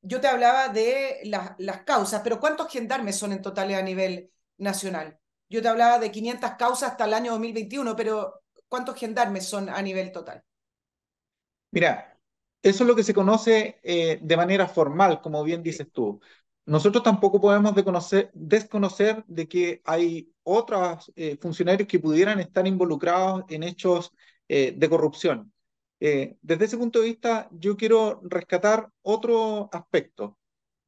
yo te hablaba de las causas, pero ¿cuántos gendarmes son en total a nivel nacional? Yo te hablaba de 500 causas hasta el año 2021, pero ¿cuántos gendarmes son a nivel total?
Mira, eso es lo que se conoce eh, de manera formal, como bien dices tú. Nosotros tampoco podemos desconocer de que hay otros eh, funcionarios que pudieran estar involucrados en hechos eh, de corrupción. Eh, desde ese punto de vista, yo quiero rescatar otro aspecto,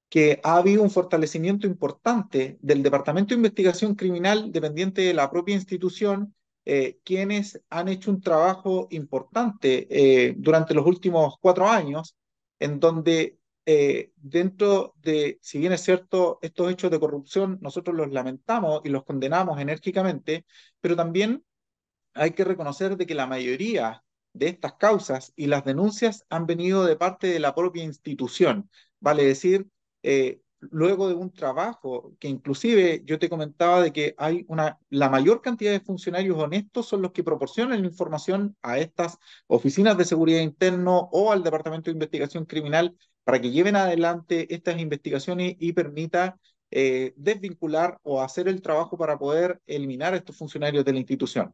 que ha habido un fortalecimiento importante del Departamento de Investigación Criminal dependiente de la propia institución, eh, quienes han hecho un trabajo importante eh, durante los últimos cuatro años, en donde dentro de, si bien es cierto, estos hechos de corrupción nosotros los lamentamos y los condenamos enérgicamente, pero también hay que reconocer de que la mayoría de estas causas y las denuncias han venido de parte de la propia institución, vale decir, eh, luego de un trabajo que inclusive yo te comentaba de que hay una, la mayor cantidad de funcionarios honestos son los que proporcionan información a estas oficinas de seguridad interno o al Departamento de Investigación Criminal para que lleven adelante estas investigaciones y permita eh, desvincular o hacer el trabajo para poder eliminar a estos funcionarios de la institución.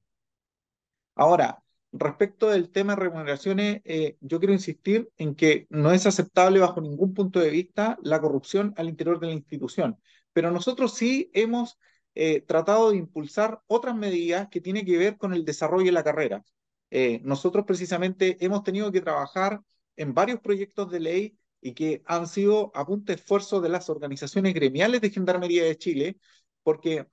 Ahora, Respecto del tema de remuneraciones, eh, yo quiero insistir en que no es aceptable bajo ningún punto de vista la corrupción al interior de la institución, pero nosotros sí hemos eh, tratado de impulsar otras medidas que tienen que ver con el desarrollo de la carrera. Eh, nosotros precisamente hemos tenido que trabajar en varios proyectos de ley y que han sido a punto esfuerzo de las organizaciones gremiales de Gendarmería de Chile, porque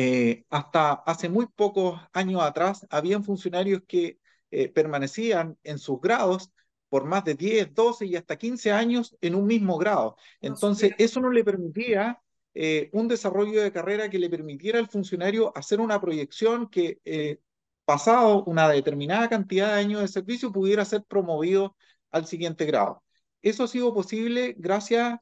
eh, hasta hace muy pocos años atrás, habían funcionarios que eh, permanecían en sus grados por más de 10, 12 y hasta 15 años en un mismo grado. Entonces, eso no le permitía eh, un desarrollo de carrera que le permitiera al funcionario hacer una proyección que, pasado una determinada cantidad de años de servicio, pudiera ser promovido al siguiente grado. Eso ha sido posible gracias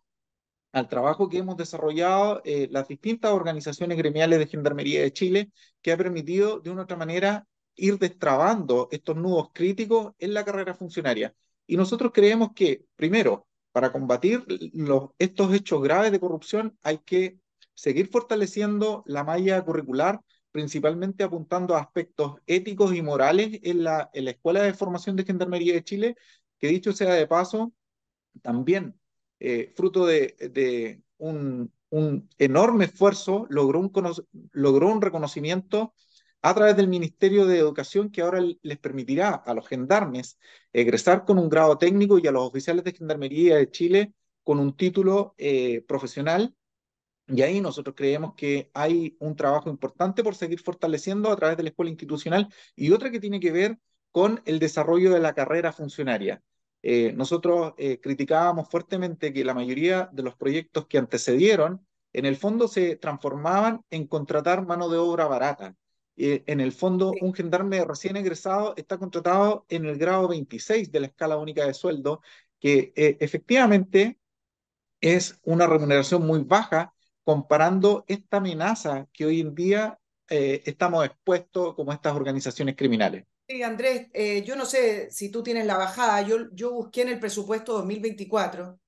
al trabajo que hemos desarrollado eh, las distintas organizaciones gremiales de Gendarmería de Chile, que ha permitido de una u otra manera ir destrabando estos nudos críticos en la carrera funcionaria. Y nosotros creemos que, primero, para combatir los, estos hechos graves de corrupción hay que seguir fortaleciendo la malla curricular, principalmente apuntando a aspectos éticos y morales en la, en la Escuela de Formación de Gendarmería de Chile, que dicho sea de paso, también eh, fruto de, un, enorme esfuerzo, logró un, logró un reconocimiento a través del Ministerio de Educación que ahora les permitirá a los gendarmes egresar con un grado técnico y a los oficiales de Gendarmería de Chile con un título eh, profesional. Y ahí nosotros creemos que hay un trabajo importante por seguir fortaleciendo a través de la escuela institucional y otra que tiene que ver con el desarrollo de la carrera funcionaria. Eh, nosotros eh, criticábamos fuertemente que la mayoría de los proyectos que antecedieron, en el fondo se transformaban en contratar mano de obra barata. en el fondo, un gendarme recién egresado está contratado en el grado 26 de la escala única de sueldo, que eh, efectivamente es una remuneración muy baja comparando esta amenaza que hoy en día estamos expuestos como estas organizaciones criminales.
Sí, Andrés, eh, yo no sé si tú tienes la bajada, yo, busqué en el presupuesto 2024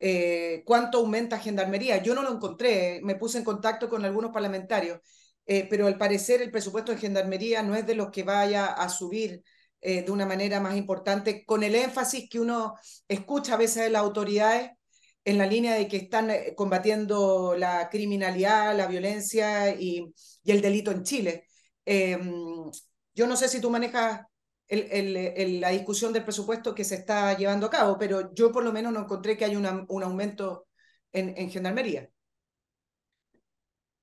eh, cuánto aumenta Gendarmería. Yo no lo encontré, me puse en contacto con algunos parlamentarios, eh, pero al parecer el presupuesto de Gendarmería no es de los que vaya a subir de una manera más importante, con el énfasis que uno escucha a veces de las autoridades en la línea de que están combatiendo la criminalidad, la violencia y, y el delito en Chile. Yo no sé si tú manejas la discusión del presupuesto que se está llevando a cabo, pero yo por lo menos no encontré que haya un aumento en, en Gendarmería.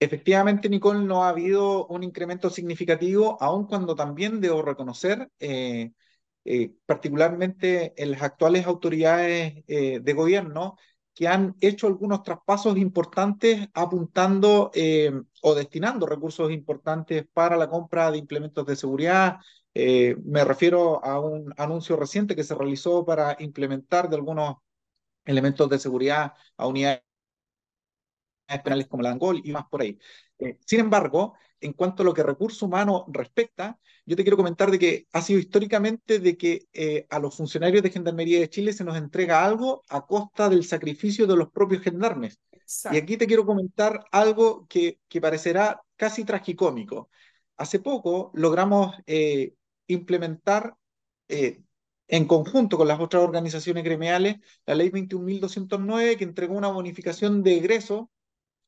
Efectivamente, Nicole, no ha habido un incremento significativo, aun cuando también debo reconocer, eh, eh, particularmente en las actuales autoridades eh, de gobierno, que han hecho algunos traspasos importantes apuntando o destinando recursos importantes para la compra de implementos de seguridad. me refiero a un anuncio reciente que se realizó para implementar de algunos elementos de seguridad a unidades penales como la Angol y más por ahí. Eh, sin embargo, en cuanto a lo que recurso humano respecta, yo te quiero comentar de que ha sido históricamente de que eh, a los funcionarios de Gendarmería de Chile se nos entrega algo a costa del sacrificio de los propios gendarmes. Y aquí te quiero comentar algo que, que parecerá casi tragicómico. Hace poco logramos eh, implementar en conjunto con las otras organizaciones gremiales la ley 21.209 que entregó una bonificación de egreso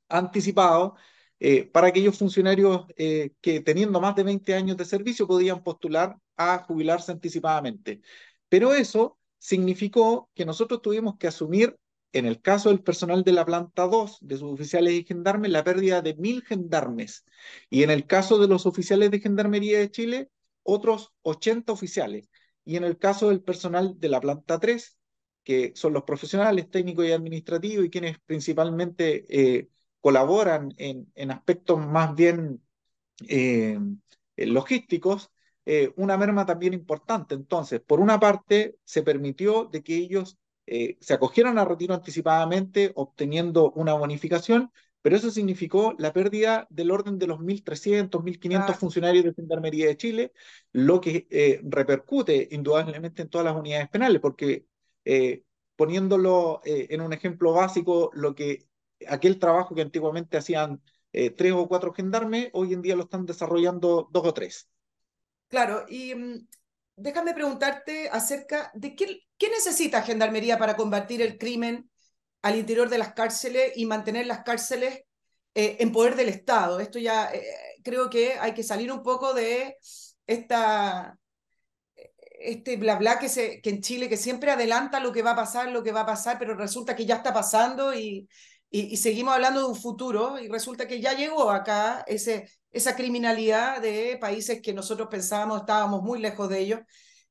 anticipado eh, para aquellos funcionarios eh, que teniendo más de 20 años de servicio podían postular a jubilarse anticipadamente. Pero eso significó que nosotros tuvimos que asumir, en el caso del personal de la planta 2, de sus oficiales y gendarmes, la pérdida de mil gendarmes. Y en el caso de los oficiales de Gendarmería de Chile, otros 80 oficiales. Y en el caso del personal de la planta 3, que son los profesionales técnicos y administrativos y quienes principalmente eh, colaboran en, en aspectos más bien eh, logísticos, eh, una merma también importante. Entonces, por una parte, se permitió de que ellos eh, se acogieran a retiro anticipadamente, obteniendo una bonificación, pero eso significó la pérdida del orden de los 1.300, 1.500 ah. funcionarios de Gendarmería de Chile, lo que repercute indudablemente en todas las unidades penales, porque poniéndolo en un ejemplo básico, lo que aquel trabajo que antiguamente hacían eh, tres o cuatro gendarmes, hoy en día lo están desarrollando dos o tres.
Claro, y mm, déjame preguntarte acerca de qué, necesita Gendarmería para combatir el crimen al interior de las cárceles y mantener las cárceles eh, en poder del Estado. Esto ya eh, creo que hay que salir un poco de esta este bla bla que, se, que en Chile que siempre adelanta lo que va a pasar, lo que va a pasar, pero resulta que ya está pasando y, y, seguimos hablando de un futuro y resulta que ya llegó acá ese, esa criminalidad de países que nosotros pensábamos estábamos muy lejos de ellos,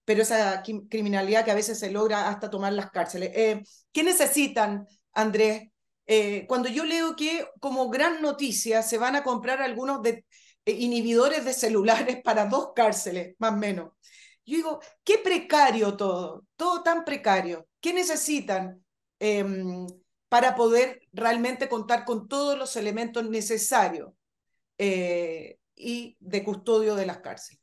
pero esa criminalidad que a veces se logra hasta tomar las cárceles. Eh, ¿Qué necesitan, Andrés? Eh, cuando yo leo que como gran noticia se van a comprar algunos de, eh, inhibidores de celulares (laughs) para dos cárceles, más o menos. Yo digo, qué precario todo, todo tan precario. ¿Qué necesitan? Para poder realmente contar con todos los elementos necesarios eh, y de custodio de las cárceles.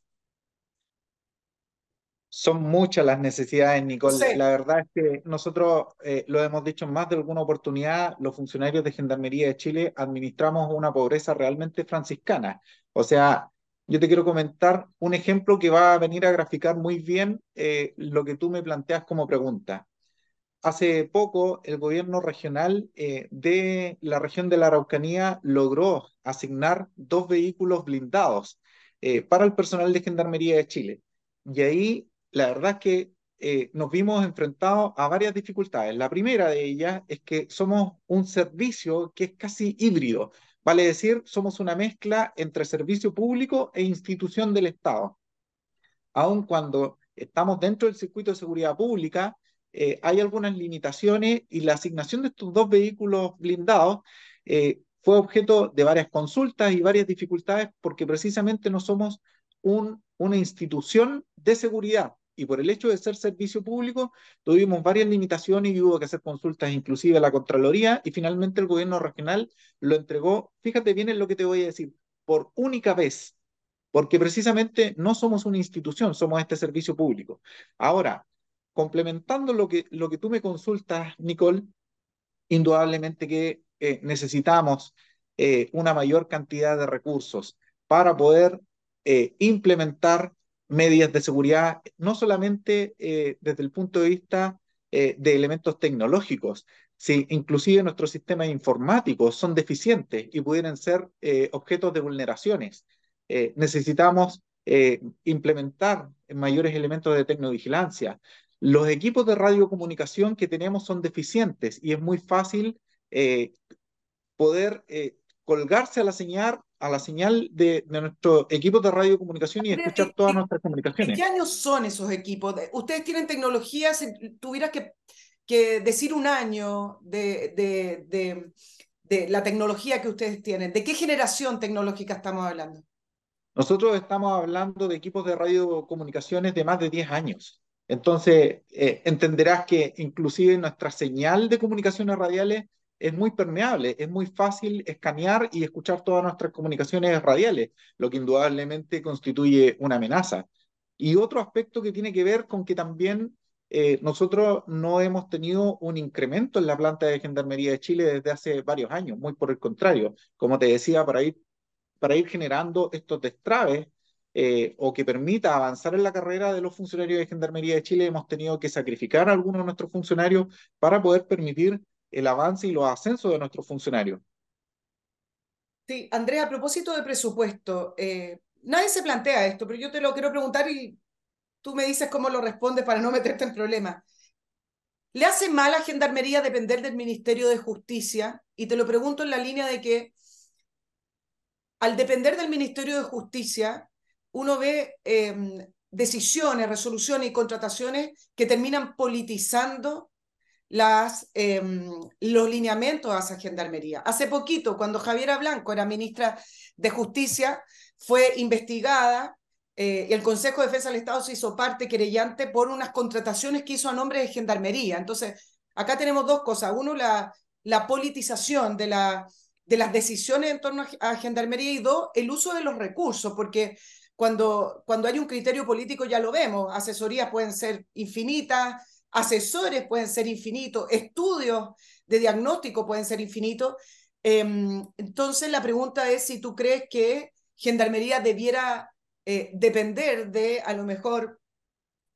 Son muchas las necesidades, Nicole. La verdad es que nosotros, eh, lo hemos dicho en más de alguna oportunidad, los funcionarios de Gendarmería de Chile administramos una pobreza realmente franciscana. O sea, yo te quiero comentar un ejemplo que va a venir a graficar muy bien eh, lo que tú me planteas como pregunta. Hace poco el gobierno regional eh, de la región de la Araucanía logró asignar dos vehículos blindados eh, para el personal de Gendarmería de Chile. Y ahí la verdad es que eh, nos vimos enfrentados a varias dificultades. La primera de ellas es que somos un servicio que es casi híbrido. Vale decir, somos una mezcla entre servicio público e institución del Estado. Aun cuando estamos dentro del circuito de seguridad pública, eh, hay algunas limitaciones y la asignación de estos dos vehículos blindados eh, fue objeto de varias consultas y varias dificultades porque precisamente no somos un, una institución de seguridad y por el hecho de ser servicio público tuvimos varias limitaciones y hubo que hacer consultas inclusive a la Contraloría y finalmente el gobierno regional lo entregó, fíjate bien en lo que te voy a decir, por única vez, porque precisamente no somos una institución, somos este servicio público. Ahora, complementando lo que, lo que tú me consultas, Nicole, indudablemente que eh, necesitamos eh, una mayor cantidad de recursos para poder eh, implementar medidas de seguridad, no solamente desde el punto de vista de elementos tecnológicos, si inclusive nuestros sistemas informáticos son deficientes y pudieran ser objetos de vulneraciones. necesitamos implementar mayores elementos de tecnovigilancia, los equipos de radiocomunicación que tenemos son deficientes y es muy fácil eh, poder eh, colgarse a la señal, a la señal de, de nuestro equipo de radiocomunicación y escuchar todas nuestras comunicaciones.
¿De qué años son esos equipos? Ustedes tienen tecnologías, tuvieras que, que decir un año de, de, de, de la tecnología que ustedes tienen. ¿De qué generación tecnológica estamos hablando?
Nosotros estamos hablando de equipos de radiocomunicaciones de más de 10 años. Entonces, eh, entenderás que inclusive nuestra señal de comunicaciones radiales es muy permeable, es muy fácil escanear y escuchar todas nuestras comunicaciones radiales, lo que indudablemente constituye una amenaza. Y otro aspecto que tiene que ver con que también eh, nosotros no hemos tenido un incremento en la planta de Gendarmería de Chile desde hace varios años, muy por el contrario. Como te decía, para ir, para ir generando estos destraves eh, o que permita avanzar en la carrera de los funcionarios de Gendarmería de Chile, hemos tenido que sacrificar a algunos de nuestros funcionarios para poder permitir el avance y los ascensos de nuestros funcionarios.
Sí, Andrea, a propósito de presupuesto, eh, nadie se plantea esto, pero yo te lo quiero preguntar y tú me dices cómo lo respondes para no meterte en problemas. ¿Le hace mal a Gendarmería depender del Ministerio de Justicia? Y te lo pregunto en la línea de que al depender del Ministerio de Justicia, uno ve eh, decisiones, resoluciones y contrataciones que terminan politizando las, eh, los lineamientos a esa gendarmería. Hace poquito, cuando Javiera Blanco era ministra de Justicia, fue investigada eh, y el Consejo de Defensa del Estado se hizo parte querellante por unas contrataciones que hizo a nombre de gendarmería. Entonces, acá tenemos dos cosas. Uno, la, la politización de, la, de las decisiones en torno a, a gendarmería y dos, el uso de los recursos, porque cuando, cuando hay un criterio político ya lo vemos, asesorías pueden ser infinitas, asesores pueden ser infinitos, estudios de diagnóstico pueden ser infinitos. Eh, entonces la pregunta es si tú crees que Gendarmería debiera eh, depender de a lo mejor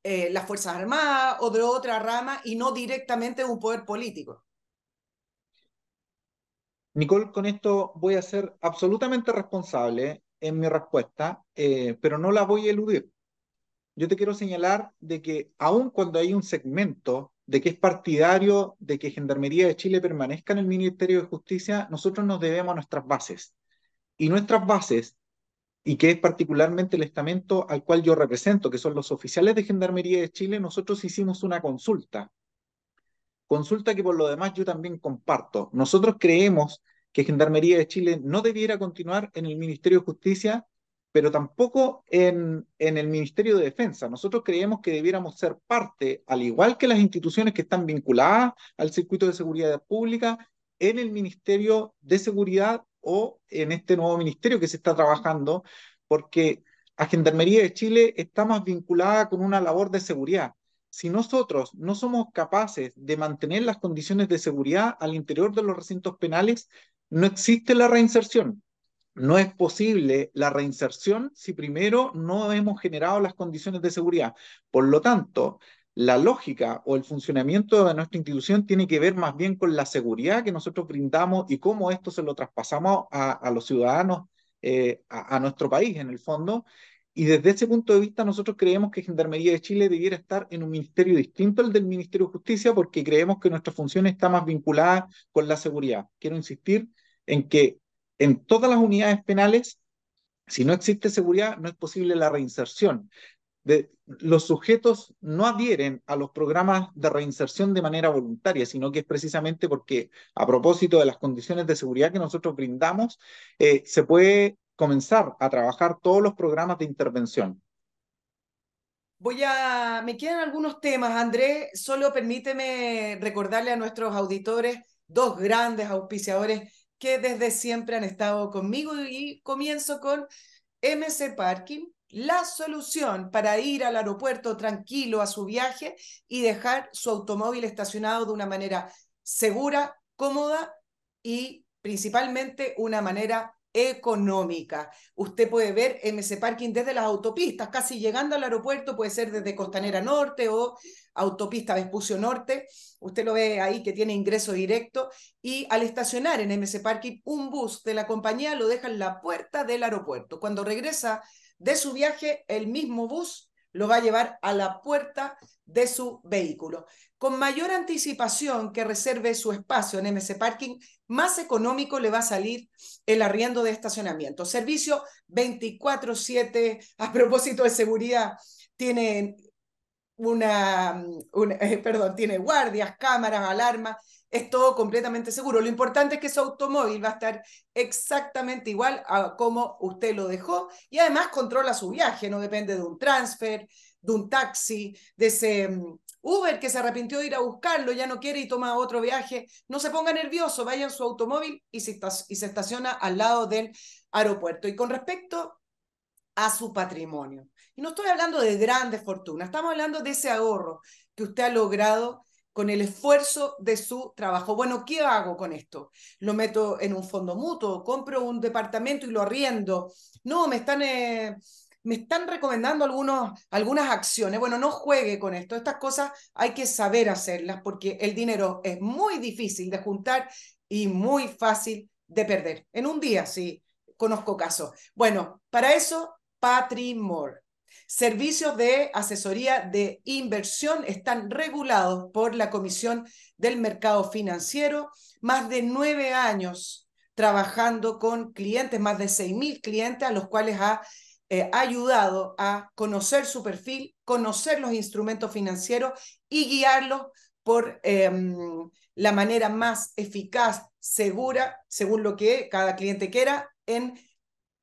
eh, las Fuerzas Armadas o de otra rama y no directamente de un poder político.
Nicole, con esto voy a ser absolutamente responsable en mi respuesta, eh, pero no la voy a eludir. Yo te quiero señalar de que aun cuando hay un segmento de que es partidario de que Gendarmería de Chile permanezca en el Ministerio de Justicia, nosotros nos debemos a nuestras bases. Y nuestras bases, y que es particularmente el estamento al cual yo represento, que son los oficiales de Gendarmería de Chile, nosotros hicimos una consulta. Consulta que por lo demás yo también comparto. Nosotros creemos que Gendarmería de Chile no debiera continuar en el Ministerio de Justicia, pero tampoco en, en el Ministerio de Defensa. Nosotros creemos que debiéramos ser parte, al igual que las instituciones que están vinculadas al circuito de seguridad pública, en el Ministerio de Seguridad o en este nuevo ministerio que se está trabajando, porque a Gendarmería de Chile está más vinculada con una labor de seguridad. Si nosotros no somos capaces de mantener las condiciones de seguridad al interior de los recintos penales, no existe la reinserción. No es posible la reinserción si primero no hemos generado las condiciones de seguridad. Por lo tanto, la lógica o el funcionamiento de nuestra institución tiene que ver más bien con la seguridad que nosotros brindamos y cómo esto se lo traspasamos a, los ciudadanos, eh, a, a, nuestro país en el fondo. Y desde ese punto de vista nosotros creemos que Gendarmería de Chile debiera estar en un ministerio distinto al del Ministerio de Justicia porque creemos que nuestra función está más vinculada con la seguridad. Quiero insistir en que en todas las unidades penales, si no existe seguridad, no es posible la reinserción. De, los sujetos no adhieren a los programas de reinserción de manera voluntaria, sino que es precisamente porque a propósito de las condiciones de seguridad que nosotros brindamos, eh, se puede comenzar a trabajar todos los programas de intervención.
Voy a, me quedan algunos temas, Andrés, solo permíteme recordarle a nuestros auditores dos grandes auspiciadores que desde siempre han estado conmigo y comienzo con MC Parking, la solución para ir al aeropuerto tranquilo a su viaje y dejar su automóvil estacionado de una manera segura, cómoda y principalmente una manera económica. Usted puede ver MC Parking desde las autopistas, casi llegando al aeropuerto, puede ser desde Costanera Norte o autopista Vespucio Norte. Usted lo ve ahí que tiene ingreso directo y al estacionar en MC Parking un bus de la compañía lo deja en la puerta del aeropuerto. Cuando regresa de su viaje, el mismo bus lo va a llevar a la puerta de su vehículo. Con mayor anticipación que reserve su espacio en MC Parking, más económico le va a salir el arriendo de estacionamiento. Servicio 24/7, a propósito de seguridad, tiene una, eh, perdón, tiene guardias, cámaras, alarmas, es todo completamente seguro. Lo importante es que su automóvil va a estar exactamente igual a como usted lo dejó y además controla su viaje, no depende de un transfer, de un taxi, de ese mm, Uber que se arrepintió de ir a buscarlo, ya no quiere y toma otro viaje. No se ponga nervioso, vaya en su automóvil y se, y se estaciona al lado del aeropuerto. Y con respecto a su patrimonio, y no estoy hablando de grandes fortunas, estamos hablando de ese ahorro que usted ha logrado con el esfuerzo de su trabajo. Bueno, ¿qué hago con esto? ¿Lo meto en un fondo mutuo? ¿Compro un departamento y lo arriendo? No, me están, eh, me están recomendando algunos, algunas acciones. Bueno, no juegue con esto. Estas cosas hay que saber hacerlas porque el dinero es muy difícil de juntar y muy fácil de perder. En un día, sí, conozco casos. Bueno, para eso, Patrimore. Servicios de asesoría de inversión están regulados por la Comisión del Mercado Financiero. Más de nueve años trabajando con clientes, más de seis mil clientes a los cuales ha eh, ayudado a conocer su perfil, conocer los instrumentos financieros y guiarlos por em, la manera más eficaz, segura, según lo que cada cliente quiera, en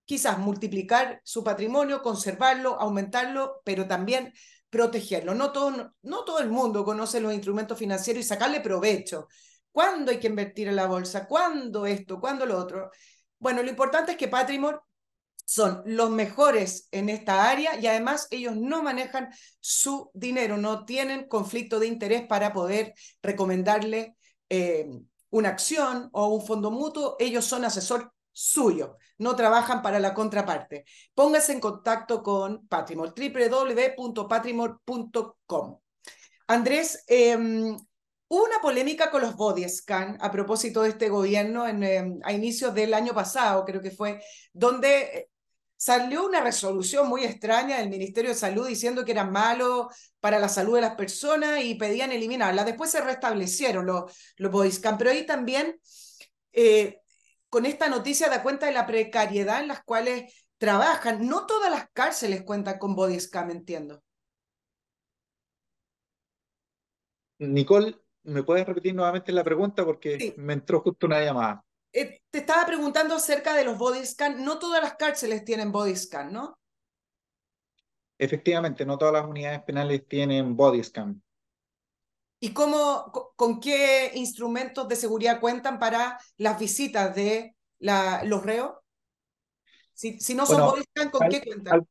quizás multiplicar su patrimonio, conservarlo, aumentarlo, pero también protegerlo. No todo, no todo el mundo conoce los instrumentos financieros y sacarle provecho. ¿Cuándo hay que invertir en la bolsa? ¿Cuándo esto? ¿Cuándo lo otro? Bueno, lo importante es que Patrimor son los mejores en esta área y además ellos no manejan su dinero, no tienen conflicto de interés para poder recomendarle eh, una acción o un fondo mutuo. Ellos son asesor suyo, no trabajan para la contraparte. Póngase en contacto con Patrimor, www.patrimor.com. Andrés, hubo una polémica con los body scan a propósito de este gobierno en, em, a inicios del año pasado, creo que fue, donde eh, salió una resolución muy extraña del Ministerio de Salud diciendo que era malo para la salud de las personas y pedían eliminarla. Después se restablecieron los, los pero ahí también eh, con esta noticia da cuenta de la precariedad en las cuales trabajan. No todas las cárceles cuentan con body scam, entiendo.
Nicole, ¿me puedes repetir nuevamente la pregunta? Porque me entró justo una llamada.
Eh, te estaba preguntando acerca de los body scan. No todas las cárceles tienen body scan, ¿no?
Efectivamente, no todas las unidades penales tienen body scan.
¿Y cómo, con qué instrumentos de seguridad cuentan para las visitas de la, los reos? Si, si no son bueno, ¿con qué cuentan?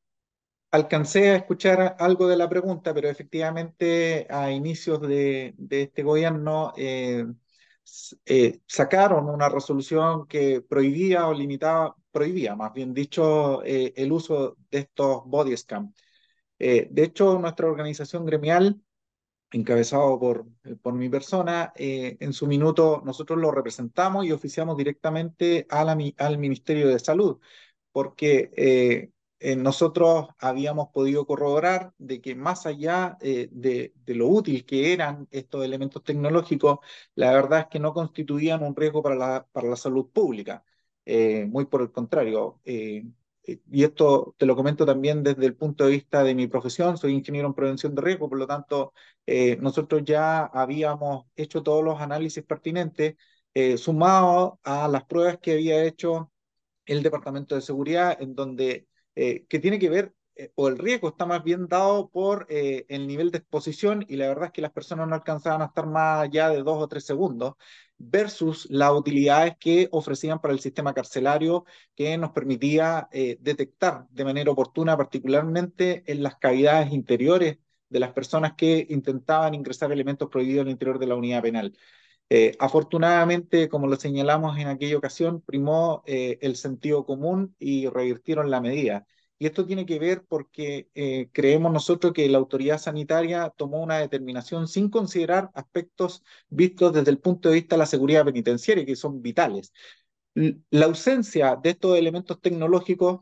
alcancé a escuchar algo de la pregunta, pero efectivamente a inicios de, de este gobierno eh, eh, sacaron una resolución que prohibía o limitaba, prohibía más bien dicho, eh, el uso de estos body scam. de hecho, nuestra organización gremial encabezado por, eh, por mi persona, eh, en su minuto nosotros lo representamos y oficiamos directamente a al Ministerio de Salud, porque eh, nosotros habíamos podido corroborar de que más allá de, de, lo útil que eran estos elementos tecnológicos, la verdad es que no constituían un riesgo para la, para la salud pública. muy por el contrario, eh, y esto te lo comento también desde el punto de vista de mi profesión, soy ingeniero en prevención de riesgo, por lo tanto, eh, nosotros ya habíamos hecho todos los análisis pertinentes, eh, sumados a las pruebas que había hecho el Departamento de Seguridad, en donde, que tiene que ver eh, o el riesgo está más bien dado por eh, el nivel de exposición y la verdad es que las personas no alcanzaban a estar más allá de dos o tres segundos versus las utilidades que ofrecían para el sistema carcelario que nos permitía eh, detectar de manera oportuna, particularmente en las cavidades interiores de las personas que intentaban ingresar elementos prohibidos al interior de la unidad penal. Afortunadamente, como lo señalamos en aquella ocasión, primó el sentido común y revirtieron la medida. Y esto tiene que ver porque eh, creemos nosotros que la autoridad sanitaria tomó una determinación sin considerar aspectos vistos desde el punto de vista de la seguridad penitenciaria, que son vitales. La ausencia de estos elementos tecnológicos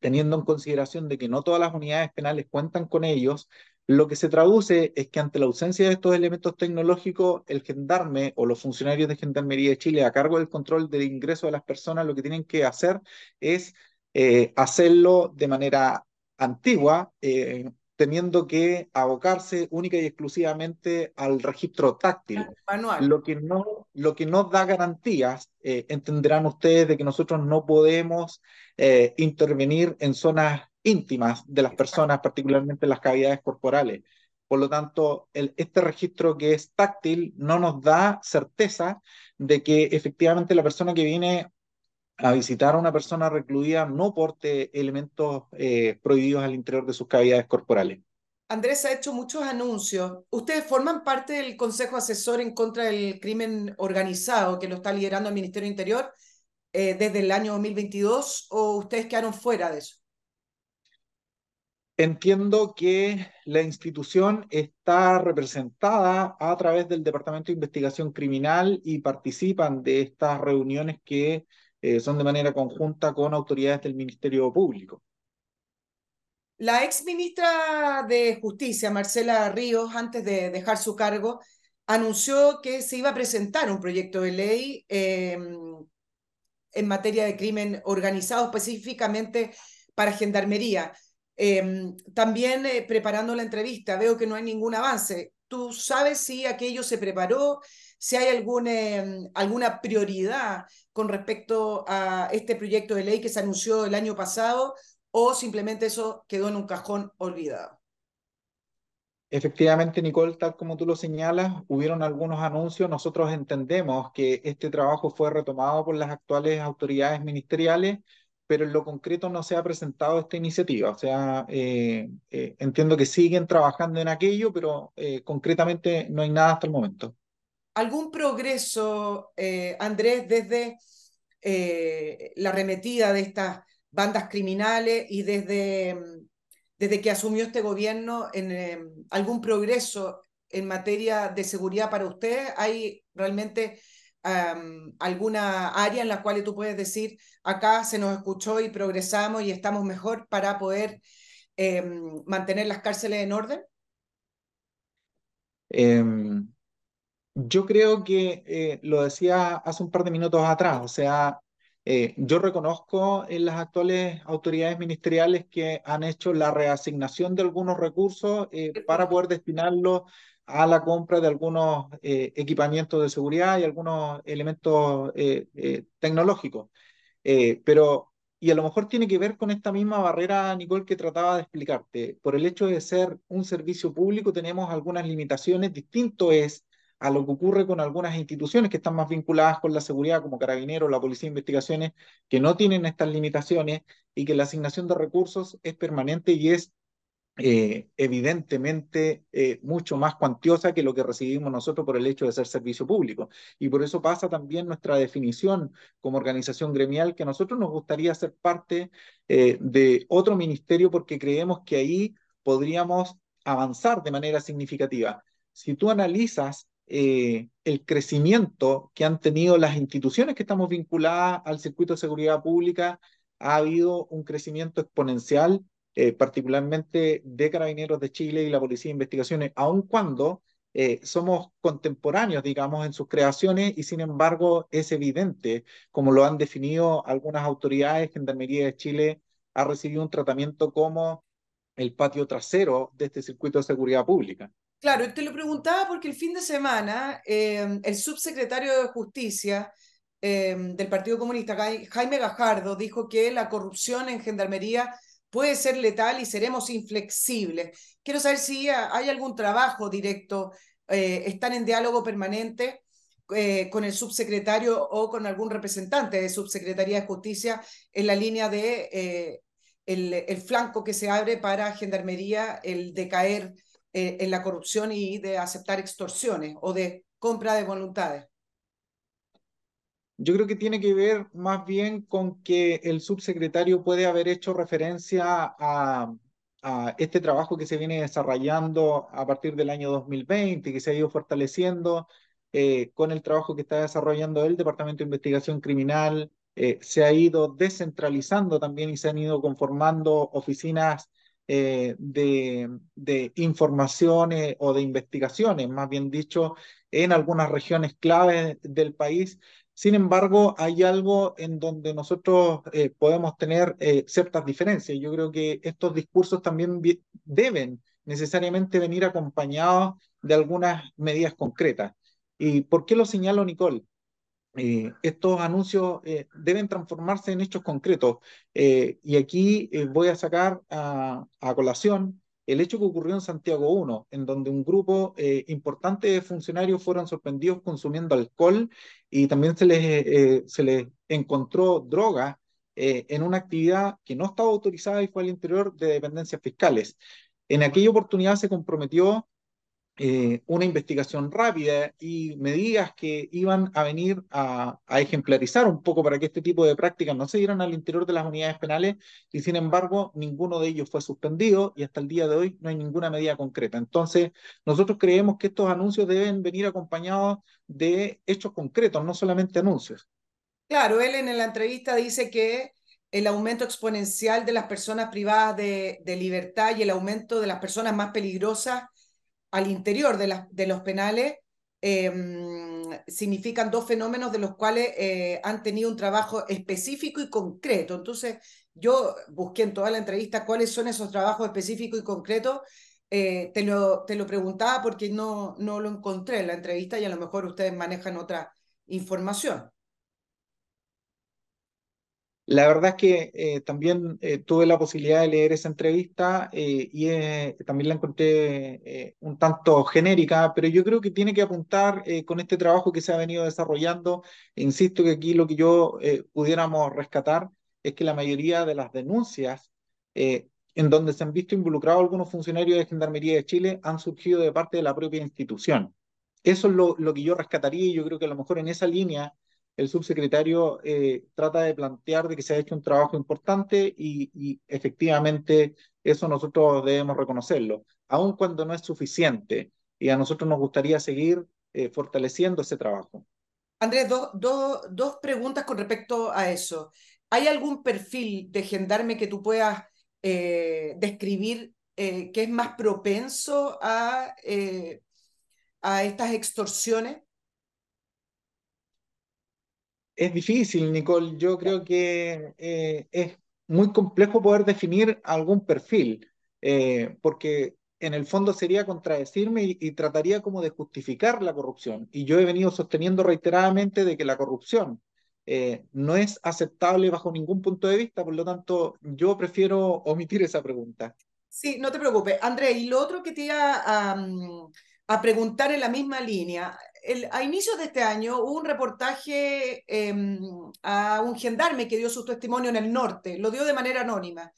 teniendo en consideración de que no todas las unidades penales cuentan con ellos, lo que se traduce es que ante la ausencia de estos elementos tecnológicos, el gendarme o los funcionarios de Gendarmería de Chile a cargo del control del ingreso de las personas lo que tienen que hacer es eh, hacerlo de manera antigua, eh, teniendo que abocarse única y exclusivamente al registro táctil.
Manual.
Lo que no, lo que no da garantías, eh, entenderán ustedes de que nosotros no podemos eh, intervenir en zonas íntimas de las personas, particularmente en las cavidades corporales. Por lo tanto, el, este registro que es táctil no nos da certeza de que efectivamente la persona que viene a visitar a una persona recluida no porte elementos eh, prohibidos al interior de sus cavidades corporales.
Andrés ha hecho muchos anuncios. ¿Ustedes forman parte del Consejo Asesor en contra del crimen organizado que lo está liderando el Ministerio Interior eh, desde el año 2022 o ustedes quedaron fuera de eso?
Entiendo que la institución está representada a través del Departamento de Investigación Criminal y participan de estas reuniones que eh, son de manera conjunta con autoridades del Ministerio Público.
La ex ministra de Justicia, Marcela Ríos, antes de dejar su cargo, anunció que se iba a presentar un proyecto de ley eh, en materia de crimen organizado, específicamente para gendarmería. Eh, también eh, preparando la entrevista, veo que no hay ningún avance. ¿Tú sabes si aquello se preparó? si hay algún, eh, alguna prioridad con respecto a este proyecto de ley que se anunció el año pasado o simplemente eso quedó en un cajón olvidado.
Efectivamente, Nicole, tal como tú lo señalas, hubieron algunos anuncios. Nosotros entendemos que este trabajo fue retomado por las actuales autoridades ministeriales, pero en lo concreto no se ha presentado esta iniciativa. O sea, eh, eh, entiendo que siguen trabajando en aquello, pero concretamente no hay nada hasta el momento
algún progreso, eh, Andrés, desde eh, la arremetida de estas bandas criminales y desde, mm, desde que asumió este gobierno, en, algún progreso en materia de seguridad para usted? ¿Hay realmente alguna área en la cual tú puedes decir, acá se nos escuchó y progresamos y estamos mejor para poder em, mantener las cárceles en orden?
Em, yo creo que eh, lo decía hace un par de minutos atrás, o sea, eh, yo reconozco en las actuales autoridades ministeriales que han hecho la reasignación de algunos recursos eh, para poder destinarlos a la compra de algunos equipamientos de seguridad y algunos elementos tecnológicos. pero, y a lo mejor tiene que ver con esta misma barrera, Nicole, que trataba de explicarte. Por el hecho de ser un servicio público tenemos algunas limitaciones, distinto es a lo que ocurre con algunas instituciones que están más vinculadas con la seguridad, como Carabineros, la Policía de Investigaciones, que no tienen estas limitaciones y que la asignación de recursos es permanente y es eh, evidentemente eh, mucho más cuantiosa que lo que recibimos nosotros por el hecho de ser servicio público. Y por eso pasa también nuestra definición como organización gremial, que a nosotros nos gustaría ser parte eh, de otro ministerio porque creemos que ahí podríamos avanzar de manera significativa. Si tú analizas el crecimiento que han tenido las instituciones que estamos vinculadas al circuito de seguridad pública, ha habido un crecimiento exponencial, eh, particularmente de Carabineros de Chile y la Policía de Investigaciones, aun cuando eh, somos contemporáneos, digamos, en sus creaciones y sin embargo es evidente, como lo han definido algunas autoridades, Gendarmería de Chile ha recibido un tratamiento como el patio trasero de este circuito de seguridad pública.
Claro, te lo preguntaba porque el fin de semana em, el subsecretario de Justicia em, del Partido Comunista, Jaime Gajardo, dijo que la corrupción en Gendarmería puede ser letal y seremos inflexibles. Quiero saber si hay algún trabajo directo, eh, están en diálogo permanente eh, con el subsecretario o con algún representante de Subsecretaría de Justicia en la línea de eh, el, el, flanco que se abre para Gendarmería, el decaer eh, en la corrupción y de aceptar extorsiones o de compra de voluntades?
Yo creo que tiene que ver más bien con que el subsecretario puede haber hecho referencia a, este trabajo que se viene desarrollando a partir del año 2020, que se ha ido fortaleciendo eh, con el trabajo que está desarrollando el Departamento de Investigación Criminal, eh, se ha ido descentralizando también y se han ido conformando oficinas eh, de, de informaciones o de investigaciones, más bien dicho, en algunas regiones clave del país. Sin embargo, hay algo en donde nosotros eh, podemos tener ciertas diferencias. Yo creo que estos discursos también deben necesariamente venir acompañados de algunas medidas concretas. ¿Y por qué lo señalo, Nicole? Eh, estos anuncios eh, deben transformarse en hechos concretos. Eh, y aquí voy a sacar a, colación el hecho que ocurrió en Santiago 1, en donde un grupo importante de funcionarios fueron sorprendidos consumiendo alcohol y también se les, se les encontró droga en una actividad que no estaba autorizada y fue al interior de dependencias fiscales. En aquella oportunidad se comprometió eh, una investigación rápida y medidas que iban a venir a, ejemplarizar un poco para que este tipo de prácticas no se dieran al interior de las unidades penales y sin embargo ninguno de ellos fue suspendido y hasta el día de hoy no hay ninguna medida concreta. Entonces, nosotros creemos que estos anuncios deben venir acompañados de hechos concretos, no solamente anuncios.
Claro, él en la entrevista dice que el aumento exponencial de las personas privadas de, de libertad y el aumento de las personas más peligrosas al interior de, los penales em, significan dos fenómenos de los cuales eh, han tenido un trabajo específico y concreto. Entonces, yo busqué en toda la entrevista cuáles son esos trabajos específicos y concretos. Eh, te, lo, te lo preguntaba porque no, no lo encontré en la entrevista y a lo mejor ustedes manejan otra información.
La verdad es que eh, también eh, tuve la posibilidad de leer esa entrevista eh, y también la encontré un tanto genérica, pero yo creo que tiene que apuntar con este trabajo que se ha venido desarrollando. Insisto que aquí lo que yo pudiéramos rescatar es que la mayoría de las denuncias en donde se han visto involucrados algunos funcionarios de Gendarmería de Chile han surgido de parte de la propia institución. Eso es lo, lo que yo rescataría y yo creo que a lo mejor en esa línea el subsecretario eh, trata de plantear de que se ha hecho un trabajo importante y, efectivamente eso nosotros debemos reconocerlo, aun cuando no es suficiente y a nosotros nos gustaría seguir eh, fortaleciendo ese trabajo.
Andrés, dos preguntas con respecto a eso. ¿Hay algún perfil de gendarme que tú puedas eh, describir que es más propenso a, a estas extorsiones?
Es difícil, Nicole. Yo creo que eh, es muy complejo poder definir algún perfil, eh, porque en el fondo sería contradecirme y, trataría como de justificar la corrupción. Y yo he venido sosteniendo reiteradamente de que la corrupción eh, no es aceptable bajo ningún punto de vista, por lo tanto, yo prefiero omitir esa pregunta.
Sí, no te preocupes. André, y lo otro que te iba a, a preguntar en la misma línea, a inicios de este año hubo un reportaje em, a un gendarme que dio su testimonio en el norte, lo dio de manera anónima.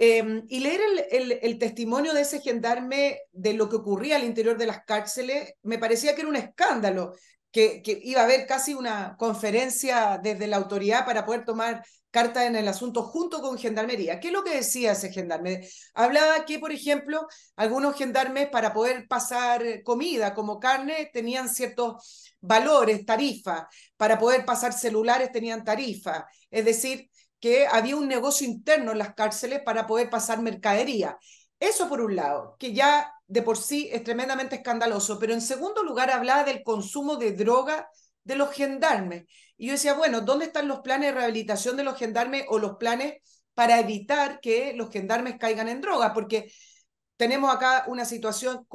Em, y leer el, el, testimonio de ese gendarme de lo que ocurría al interior de las cárceles me parecía que era un escándalo, que, iba a haber casi una conferencia desde la autoridad para poder tomar carta en el asunto junto con Gendarmería. ¿Qué es lo que decía ese gendarme? Hablaba que, por ejemplo, algunos gendarmes para poder pasar comida como carne tenían ciertos valores, tarifas, para poder pasar celulares tenían tarifa, es decir, que había un negocio interno en las cárceles para poder pasar mercadería. Eso por un lado, que ya de por sí es tremendamente escandaloso, pero en segundo lugar hablaba del consumo de droga de los gendarmes. Y yo decía, bueno, ¿dónde están los planes de rehabilitación de los gendarmes o los planes para evitar que los gendarmes caigan en droga? Porque tenemos acá una situación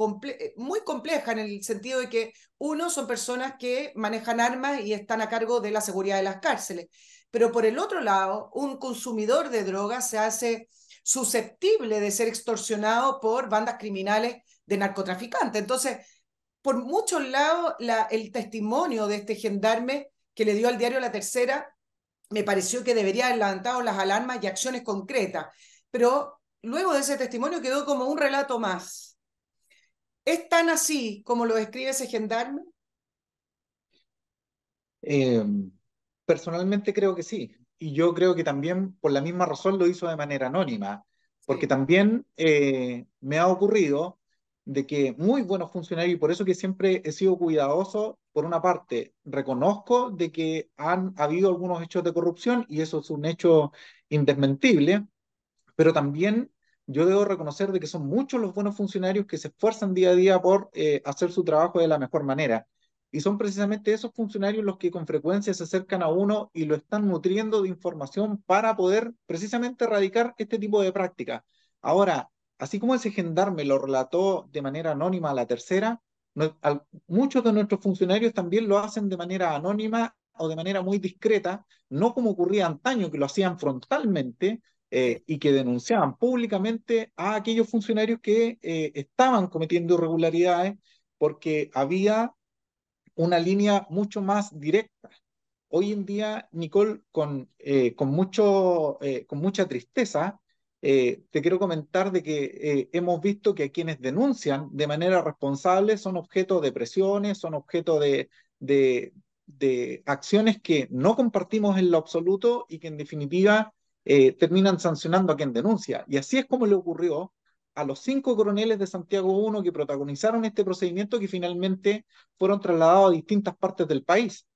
muy compleja en el sentido de que, uno, son personas que manejan armas y están a cargo de la seguridad de las cárceles, pero por el otro lado, un consumidor de drogas se hace susceptible de ser extorsionado por bandas criminales de narcotraficantes. Entonces, por muchos lados el testimonio de este gendarme que le dio al diario La Tercera me pareció que debería haber levantado las alarmas y acciones concretas, pero luego de ese testimonio quedó como un relato más. ¿Es tan así como lo describe ese gendarme?
Em, personalmente creo que sí, y yo creo que también por la misma razón lo hizo de manera anónima, porque también eh, me ha ocurrido de que muy buenos funcionarios, y por eso que siempre he sido cuidadoso, por una parte, reconozco de que han habido algunos hechos de corrupción y eso es un hecho indesmentible, pero también yo debo reconocer de que son muchos los buenos funcionarios que se esfuerzan día a día por eh, hacer su trabajo de la mejor manera. Y son precisamente esos funcionarios los que con frecuencia se acercan a uno y lo están nutriendo de información para poder precisamente erradicar este tipo de prácticas. Ahora, así como ese gendarme lo relató de manera anónima a la tercera, muchos de nuestros funcionarios también lo hacen de manera anónima o de manera muy discreta, no como ocurría antaño, que lo hacían frontalmente eh, y que denunciaban públicamente a aquellos funcionarios que eh, estaban cometiendo irregularidades porque había una línea mucho más directa. Hoy en día, Nicole, con, eh, con, mucho, con mucha tristeza, te quiero comentar de que hemos visto que quienes denuncian de manera responsable son objeto de presiones, son objeto de, de, de acciones que no compartimos en lo absoluto y que en definitiva eh, terminan sancionando a quien denuncia. Y así es como le ocurrió a los cinco coroneles de Santiago I que protagonizaron este procedimiento que finalmente fueron trasladados a distintas partes del país.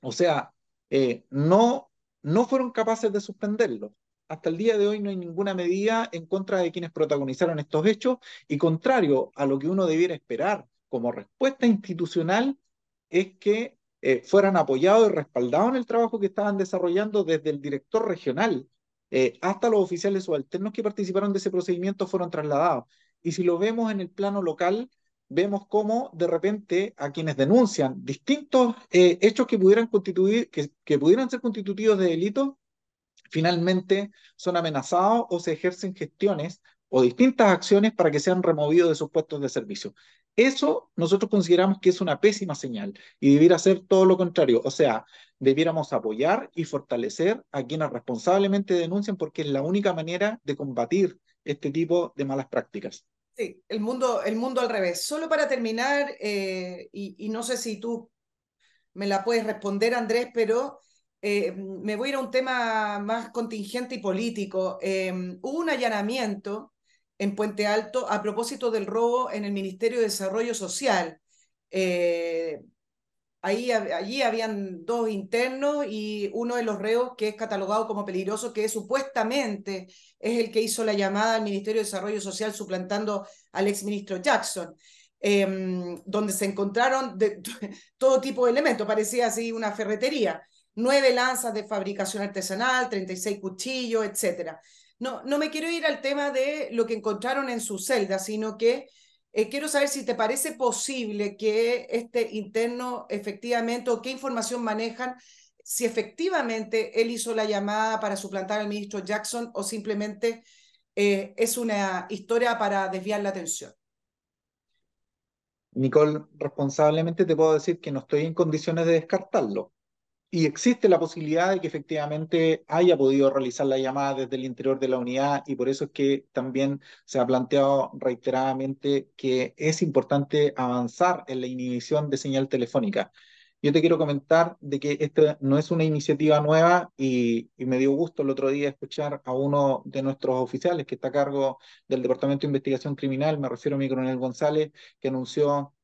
O sea, eh, no, no fueron capaces de suspenderlo. Hasta el día de hoy no hay ninguna medida en contra de quienes protagonizaron estos hechos y contrario a lo que uno debiera esperar como respuesta institucional es que eh, fueran apoyados y respaldados en el trabajo que estaban desarrollando desde el director regional eh, hasta los oficiales subalternos que participaron de ese procedimiento fueron trasladados. Y si lo vemos en el plano local, vemos cómo de repente a quienes denuncian distintos eh, hechos que pudieran, constituir, que, que pudieran ser constitutivos de delito, finalmente son amenazados o se ejercen gestiones o distintas acciones para que sean removidos de sus puestos de servicio. Eso nosotros consideramos que es una pésima señal y debiera ser todo lo contrario. O sea, debiéramos apoyar y fortalecer a quienes responsablemente denuncian porque es la única manera de combatir este tipo de malas prácticas.
Sí, el mundo, el mundo al revés. Solo para terminar, eh, y, no sé si tú me la puedes responder, Andrés, pero eh, me voy a ir a un tema más contingente y político. Eh, hubo un allanamiento en Puente Alto a propósito del robo en el Ministerio de Desarrollo Social. Eh, ahí, allí habían dos internos y uno de los reos que es catalogado como peligroso, que supuestamente es el que hizo la llamada al Ministerio de Desarrollo Social suplantando al exministro Jackson. Em, donde se encontraron (laughs) todo tipo de elementos, parecía así una ferretería, nueve lanzas de fabricación artesanal, 36 cuchillos, etcétera no, no me quiero ir al tema de lo que encontraron en su celda, sino que eh, quiero saber si te parece posible que este interno efectivamente o qué información manejan, si efectivamente él hizo la llamada para suplantar al ministro Jackson o simplemente eh, es una historia para desviar la atención.
Nicole, responsablemente te puedo decir que no estoy en condiciones de descartarlo y existe la posibilidad de que efectivamente haya podido realizar la llamada desde el interior de la unidad y por eso es que también se ha planteado reiteradamente que es importante avanzar en la inhibición de señal telefónica. Yo te quiero comentar de que esta no es una iniciativa nueva y, y, me dio gusto el otro día escuchar a uno de nuestros oficiales que está a cargo del Departamento de Investigación Criminal, me refiero a mi coronel González, que anunció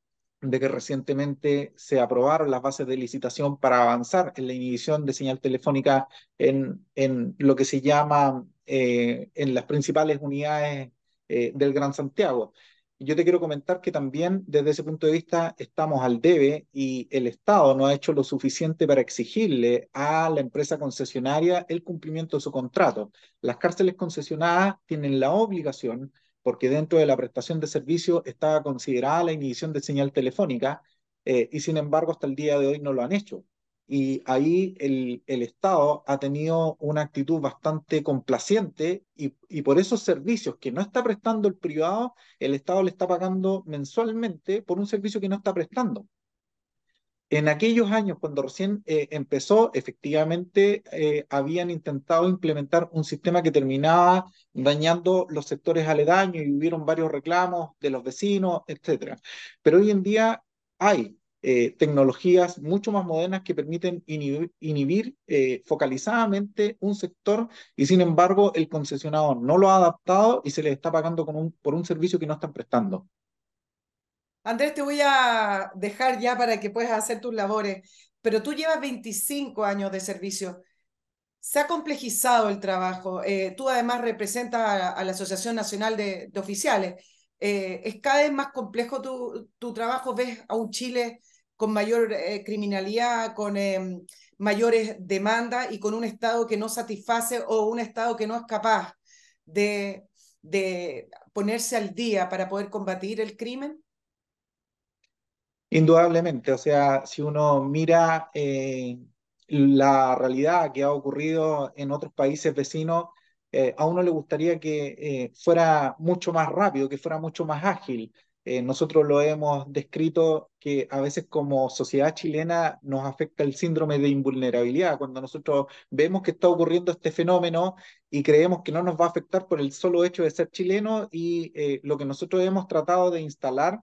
de que recientemente se aprobaron las bases de licitación para avanzar en la inhibición de señal telefónica en, en lo que se llama eh, en las principales unidades eh, del Gran Santiago. Yo te quiero comentar que también desde ese punto de vista estamos al debe y el Estado no ha hecho lo suficiente para exigirle a la empresa concesionaria el cumplimiento de su contrato. Las cárceles concesionadas tienen la obligación porque dentro de la prestación de servicio estaba considerada la inhibición de señal telefónica eh, y sin embargo hasta el día de hoy no lo han hecho. Y ahí el, el Estado ha tenido una actitud bastante complaciente y, y por esos servicios que no está prestando el privado, el Estado le está pagando mensualmente por un servicio que no está prestando. En aquellos años, cuando recién eh, empezó, efectivamente eh, habían intentado implementar un sistema que terminaba dañando los sectores aledaños y hubieron varios reclamos de los vecinos, etc. Pero hoy en día hay eh, tecnologías mucho más modernas que permiten inhibir, focalizadamente un sector y sin embargo el concesionado no lo ha adaptado y se le está pagando por un servicio que no están prestando.
Andrés, te voy a dejar ya para que puedas hacer tus labores, pero tú llevas 25 años de servicio. Se ha complejizado el trabajo. Eh, tú además representas a, la Asociación Nacional de, Oficiales. Eh, es cada vez más complejo tu, trabajo. Ves a un Chile con mayor eh, criminalidad, con em, mayores demandas y con un Estado que no satisface o un Estado que no es capaz de ponerse al día para poder combatir el crimen.
Indudablemente, o sea, si uno mira eh, la realidad que ha ocurrido en otros países vecinos, eh, a uno le gustaría que eh, fuera mucho más rápido, que fuera mucho más ágil. Nosotros lo hemos descrito que a veces como sociedad chilena nos afecta el síndrome de invulnerabilidad, cuando nosotros vemos que está ocurriendo este fenómeno y creemos que no nos va a afectar por el solo hecho de ser chileno y lo que nosotros hemos tratado de instalar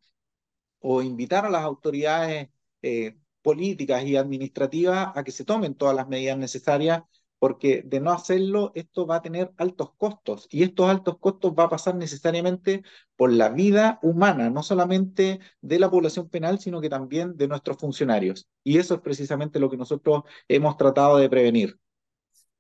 o invitar a las autoridades eh, políticas y administrativas a que se tomen todas las medidas necesarias, porque de no hacerlo, esto va a tener altos costos y estos altos costos va a pasar necesariamente por la vida humana, no solamente de la población penal, sino que también de nuestros funcionarios. Y eso es precisamente lo que nosotros hemos tratado de prevenir.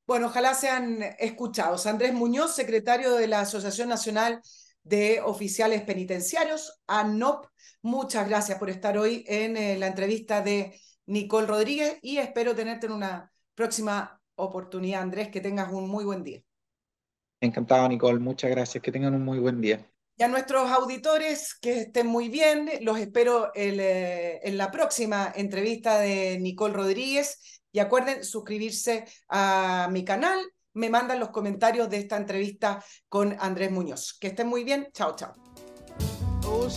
Bueno, ojalá sean escuchados. Andrés Muñoz, secretario de la Asociación Nacional de Oficiales Penitenciarios, ANOP. Muchas gracias por estar hoy en eh, la entrevista de Nicole Rodríguez y espero tenerte en una próxima oportunidad, Andrés. Que tengas un muy buen día.
Encantado, Nicole. Muchas gracias. Que tengan un muy buen día.
Y a nuestros auditores, que estén muy bien. Los espero el, eh, en la próxima entrevista de Nicole Rodríguez. Y acuerden suscribirse a mi canal me mandan los comentarios de esta entrevista con Andrés Muñoz. Que estén muy bien. Chao, chao. Oh,